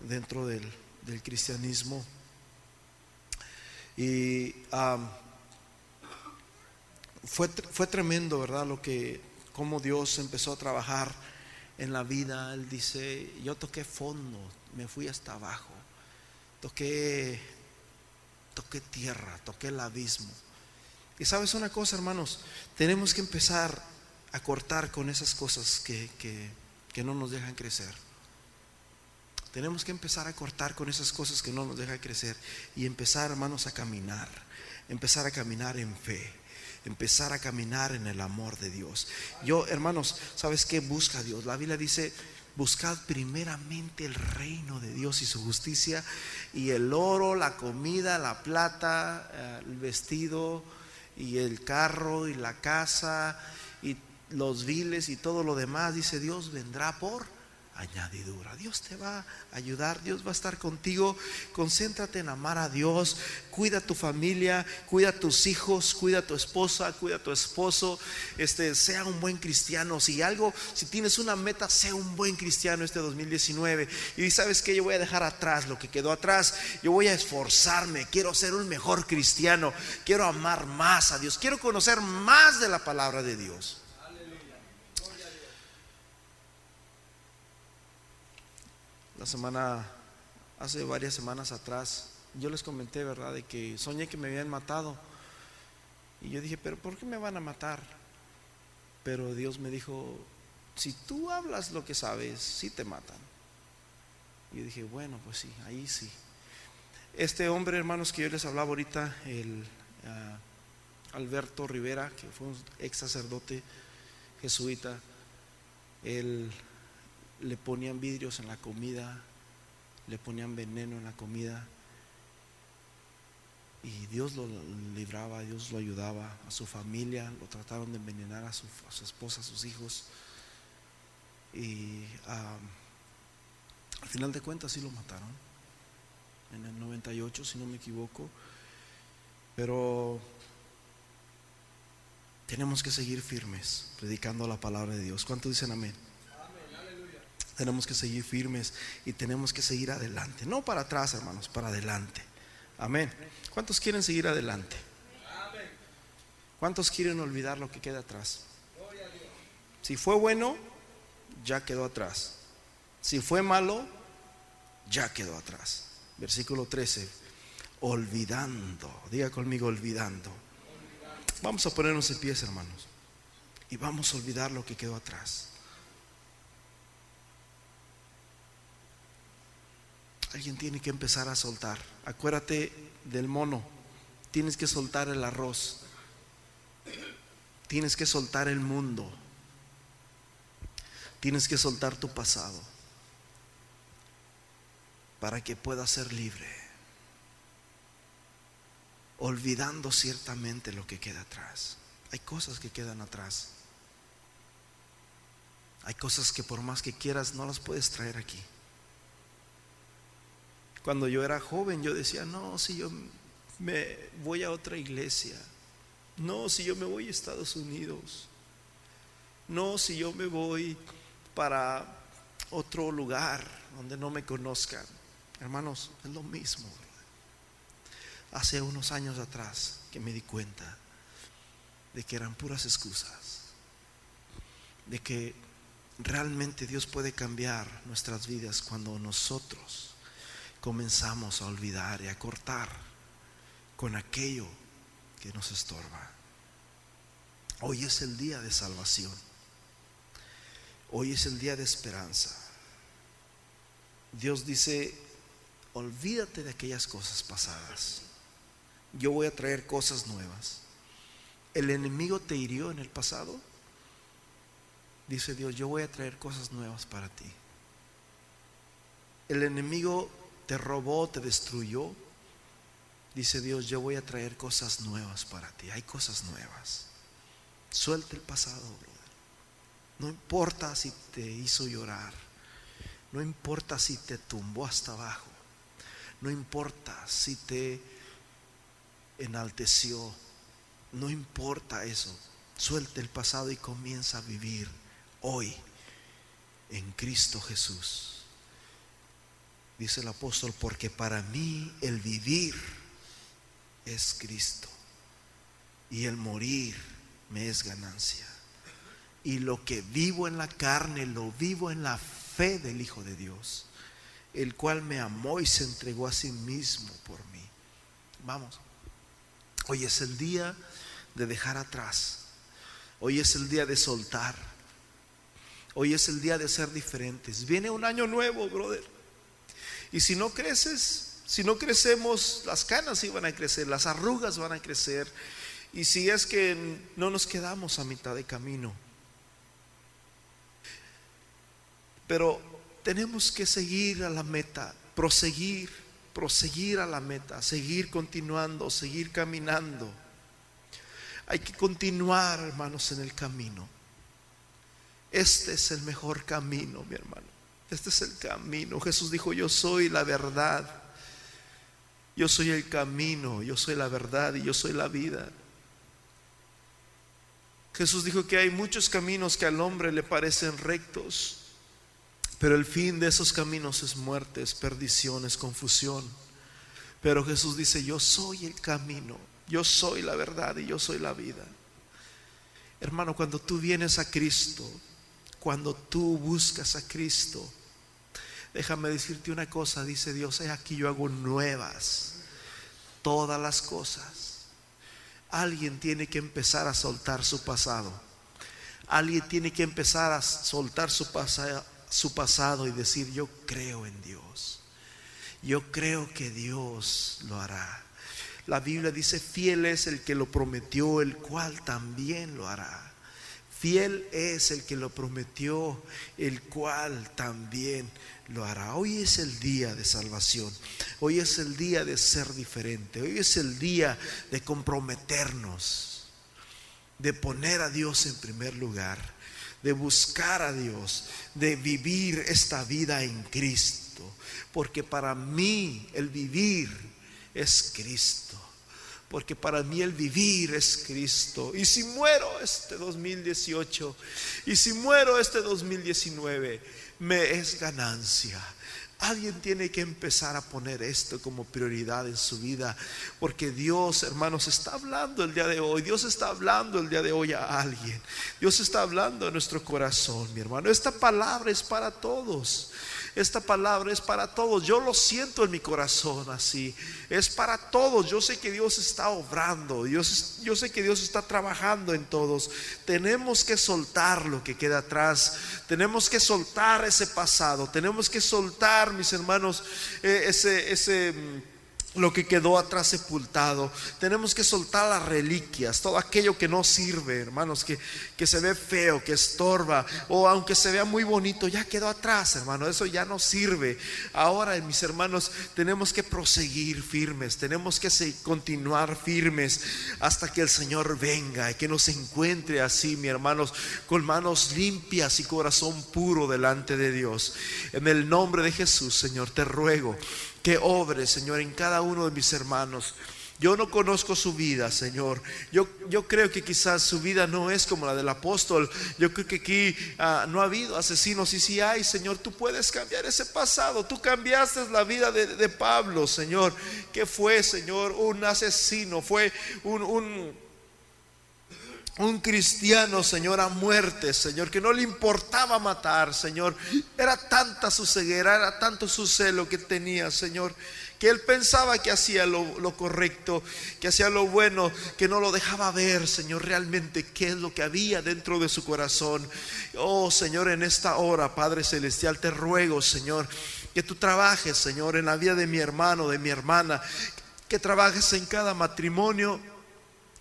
dentro del, cristianismo. Y fue, fue tremendo, ¿verdad? Lo que, cómo Dios empezó a trabajar en la vida. Él dice, yo toqué fondo, me fui hasta abajo. Toqué toqué tierra, toqué el abismo. Y sabes una cosa, hermanos, tenemos que empezar a cortar con esas cosas que, que, no nos dejan crecer. Tenemos que empezar a cortar con esas cosas que no nos dejan crecer y empezar, hermanos, a caminar, empezar a caminar en fe, empezar a caminar en el amor de Dios. Yo, hermanos, ¿sabes qué busca Dios? La Biblia dice, Buscad primeramente el reino de Dios y su justicia y el oro, la comida, la plata, eh, el vestido y el carro y la casa y los viles y todo lo demás. Dice Dios vendrá por añadidura. Dios te va a ayudar, Dios va a estar contigo. Concéntrate en amar a Dios, cuida tu familia, cuida a tus hijos, cuida a tu esposa, cuida a tu esposo. Este, sea un buen cristiano. Si algo, si tienes una meta, sea un buen cristiano este 2019. Y sabes que yo voy a dejar atrás lo que quedó atrás. Yo voy a esforzarme, quiero ser un mejor cristiano, quiero amar más a Dios, quiero conocer más de la palabra de Dios. La semana, hace varias semanas atrás, yo les comenté, ¿verdad?, de que soñé que me habían matado. Y yo dije, pero ¿por qué me van a matar? Pero Dios me dijo, si tú hablas lo que sabes, sí te matan. Y yo dije, bueno, pues sí, ahí sí. Este hombre, hermanos, que yo les hablaba ahorita, el ah, Alberto Rivera, que fue un ex sacerdote jesuita, él le ponían vidrios en la comida, le ponían veneno en la comida. Y Dios lo libraba, Dios lo ayudaba, a su familia, lo trataron de envenenar a su, esposa, a sus hijos. Y al final de cuentas sí lo mataron, en el 98 si no me equivoco. Pero tenemos que seguir firmes, predicando la palabra de Dios. ¿Cuántos dicen amén? Tenemos que seguir firmes y tenemos que seguir adelante. No para atrás, hermanos, para adelante. Amén. ¿Cuántos quieren seguir adelante? ¿Cuántos quieren olvidar lo que queda atrás? Si fue bueno, ya quedó atrás. Si fue malo, ya quedó atrás. Versículo 13. Olvidando. Diga conmigo, olvidando. Vamos a ponernos en pies, hermanos. Y vamos a olvidar lo que quedó atrás. Alguien tiene que empezar a soltar. Acuérdate del mono. Tienes que soltar el arroz. Tienes que soltar el mundo. Tienes que soltar tu pasado para que puedas ser libre. Olvidando ciertamente lo que queda atrás. Hay cosas que quedan atrás. Hay cosas que por más que quieras no las puedes traer aquí. Cuando yo era joven yo decía, no, si yo me voy a otra iglesia, no, si yo me voy a Estados Unidos, no, si yo me voy para otro lugar donde no me conozcan. Hermanos, es lo mismo. Hace unos años atrás que me di cuenta de que eran puras excusas, de que realmente Dios puede cambiar nuestras vidas cuando nosotros comenzamos a olvidar y a cortar con aquello que nos estorba. Hoy es el día de salvación. Hoy es el día de esperanza. Dios dice, olvídate de aquellas cosas pasadas. Yo voy a traer cosas nuevas. ¿El enemigo te hirió en el pasado? Dice Dios, yo voy a traer cosas nuevas para ti. El enemigo te robó, te destruyó, dice Dios, yo voy a traer cosas nuevas para ti. Hay cosas nuevas. Suelta el pasado. No importa si te hizo llorar. No importa si te tumbó hasta abajo. No importa si te enalteció. No importa eso. Suelta el pasado y comienza a vivir hoy en Cristo Jesús dice el apóstol, porque para mí el vivir es Cristo y el morir me es ganancia. Y lo que vivo en la carne, lo vivo en la fe del Hijo de Dios, el cual me amó y se entregó a sí mismo por mí. Vamos, hoy es el día de dejar atrás, hoy es el día de soltar, hoy es el día de ser diferentes. Viene un año nuevo, brother. Y si no creces, si no crecemos, las canas iban a crecer, las arrugas van a crecer. Y si es que no nos quedamos a mitad de camino. Pero tenemos que seguir a la meta, proseguir, proseguir a la meta, seguir continuando, seguir caminando. Hay que continuar, hermanos, en el camino. Este es el mejor camino, mi hermano. Este es el camino. Jesús dijo, yo soy la verdad. Yo soy el camino, yo soy la verdad y yo soy la vida. Jesús dijo que hay muchos caminos que al hombre le parecen rectos, pero el fin de esos caminos es muerte, es perdición, confusión. Pero Jesús dice, yo soy el camino, yo soy la verdad y yo soy la vida. Hermano, cuando tú vienes a Cristo, cuando tú buscas a Cristo, Déjame decirte una cosa, dice Dios, aquí yo hago nuevas todas las cosas. alguien tiene que empezar a soltar su pasado. Alguien tiene que empezar a soltar su, su pasado y decir, yo creo en Dios. Yo creo que Dios lo hará. La Biblia dice, fiel es el que lo prometió, el cual también lo hará. Fiel es el que lo prometió, el cual también lo hará. Hoy es el día de salvación. Hoy es el día de ser diferente. Hoy es el día de comprometernos, de poner a Dios en primer lugar, de buscar a Dios, de vivir esta vida en Cristo. Porque para mí el vivir es Cristo porque para mí el vivir es Cristo. Y si muero este 2018, y si muero este 2019, me es ganancia. Alguien tiene que empezar a poner esto como prioridad en su vida, porque Dios, hermanos, está hablando el día de hoy. Dios está hablando el día de hoy a alguien. Dios está hablando a nuestro corazón, mi hermano. Esta palabra es para todos. Esta palabra es para todos. Yo lo siento en mi corazón así. Es para todos. Yo sé que Dios está obrando. Dios, yo sé que Dios está trabajando en todos. Tenemos que soltar lo que queda atrás. Tenemos que soltar ese pasado. Tenemos que soltar, mis hermanos, eh, ese, ese mm, lo que quedó atrás sepultado. Tenemos que soltar las reliquias, todo aquello que no sirve, hermanos, que, que, se ve feo, que estorba, o aunque se vea muy bonito, ya quedó atrás, hermano, eso ya no sirve. Ahora, mis hermanos, tenemos que proseguir firmes, tenemos que continuar firmes hasta que el Señor venga y que nos encuentre así, mis hermanos, con manos limpias y corazón puro delante de Dios. En el nombre de Jesús, Señor, te ruego que obre, Señor, en cada uno de mis hermanos. Yo no conozco su vida, Señor. Yo, yo creo que quizás su vida no es como la del apóstol. Yo creo que aquí ah, no ha habido asesinos. Y si hay, Señor, tú puedes cambiar ese pasado. Tú cambiaste la vida de, Pablo, Señor. Que fue, Señor, un asesino. Fue un, un un cristiano, Señor, a muerte, Señor, que no le importaba matar, Señor. Era tanta su ceguera, era tanto su celo que tenía, Señor, que él pensaba que hacía lo, correcto, que hacía lo bueno, que no lo dejaba ver, Señor, realmente qué es lo que había dentro de su corazón. Oh, Señor, en esta hora, Padre Celestial, te ruego, Señor, que tú trabajes, Señor, en la vida de mi hermano, de mi hermana, que trabajes en cada matrimonio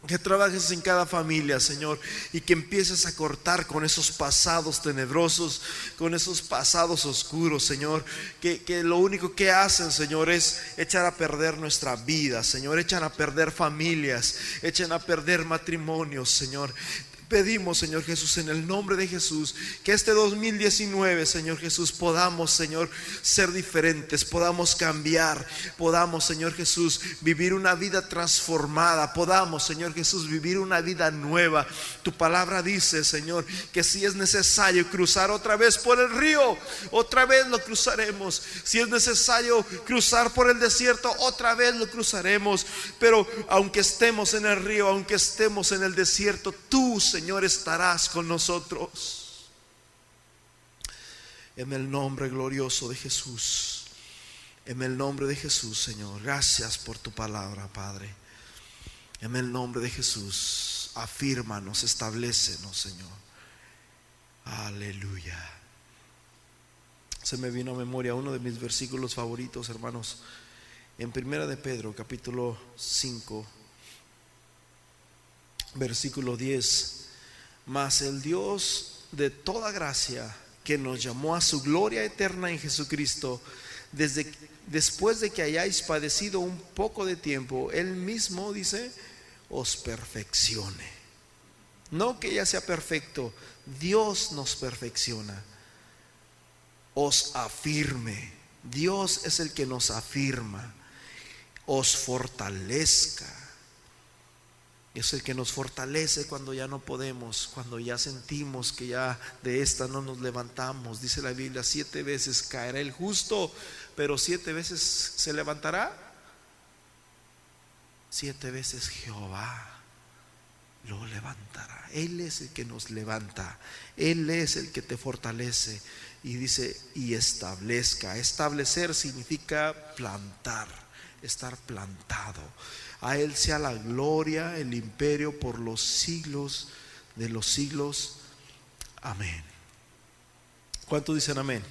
que trabajes en cada familia, Señor, y que empieces a cortar con esos pasados tenebrosos, con esos pasados oscuros, Señor, que, que, lo único que hacen, Señor, es echar a perder nuestra vida, Señor, echan a perder familias, echan a perder matrimonios, Señor. Pedimos, Señor Jesús, en el nombre de Jesús, que este 2019, Señor Jesús, podamos, Señor, ser diferentes, podamos cambiar, podamos, Señor Jesús, vivir una vida transformada, podamos, Señor Jesús, vivir una vida nueva. Tu palabra dice, Señor, que si es necesario cruzar otra vez por el río, otra vez lo cruzaremos. Si es necesario cruzar por el desierto, otra vez lo cruzaremos. Pero aunque estemos en el río, aunque estemos en el desierto, tú, Señor, Señor, estarás con nosotros. En el nombre glorioso de Jesús. En el nombre de Jesús, Señor. Gracias por tu palabra, Padre. En el nombre de Jesús, afírmanos, establecenos, Señor. Aleluya. Se me vino a memoria uno de mis versículos favoritos, hermanos. En Primera de Pedro, capítulo 5, versículo 10. Mas el Dios de toda gracia, que nos llamó a su gloria eterna en Jesucristo, desde, después de que hayáis padecido un poco de tiempo, Él mismo dice, os perfeccione. No que ya sea perfecto, Dios nos perfecciona. Os afirme. Dios es el que nos afirma. Os fortalezca es el que nos fortalece cuando ya no podemos, cuando ya sentimos que ya de esta no nos levantamos. Dice la Biblia, siete veces caerá el justo, pero siete veces se levantará. Siete veces Jehová lo levantará. Él es el que nos levanta. Él es el que te fortalece. Y dice, y establezca. Establecer significa plantar estar plantado. A Él sea la gloria, el imperio por los siglos de los siglos. Amén. ¿Cuántos dicen amén?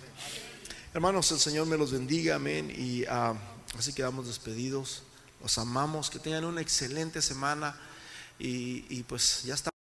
Hermanos, el Señor me los bendiga, amén. Y ah, así quedamos despedidos. Los amamos, que tengan una excelente semana y, y pues ya está.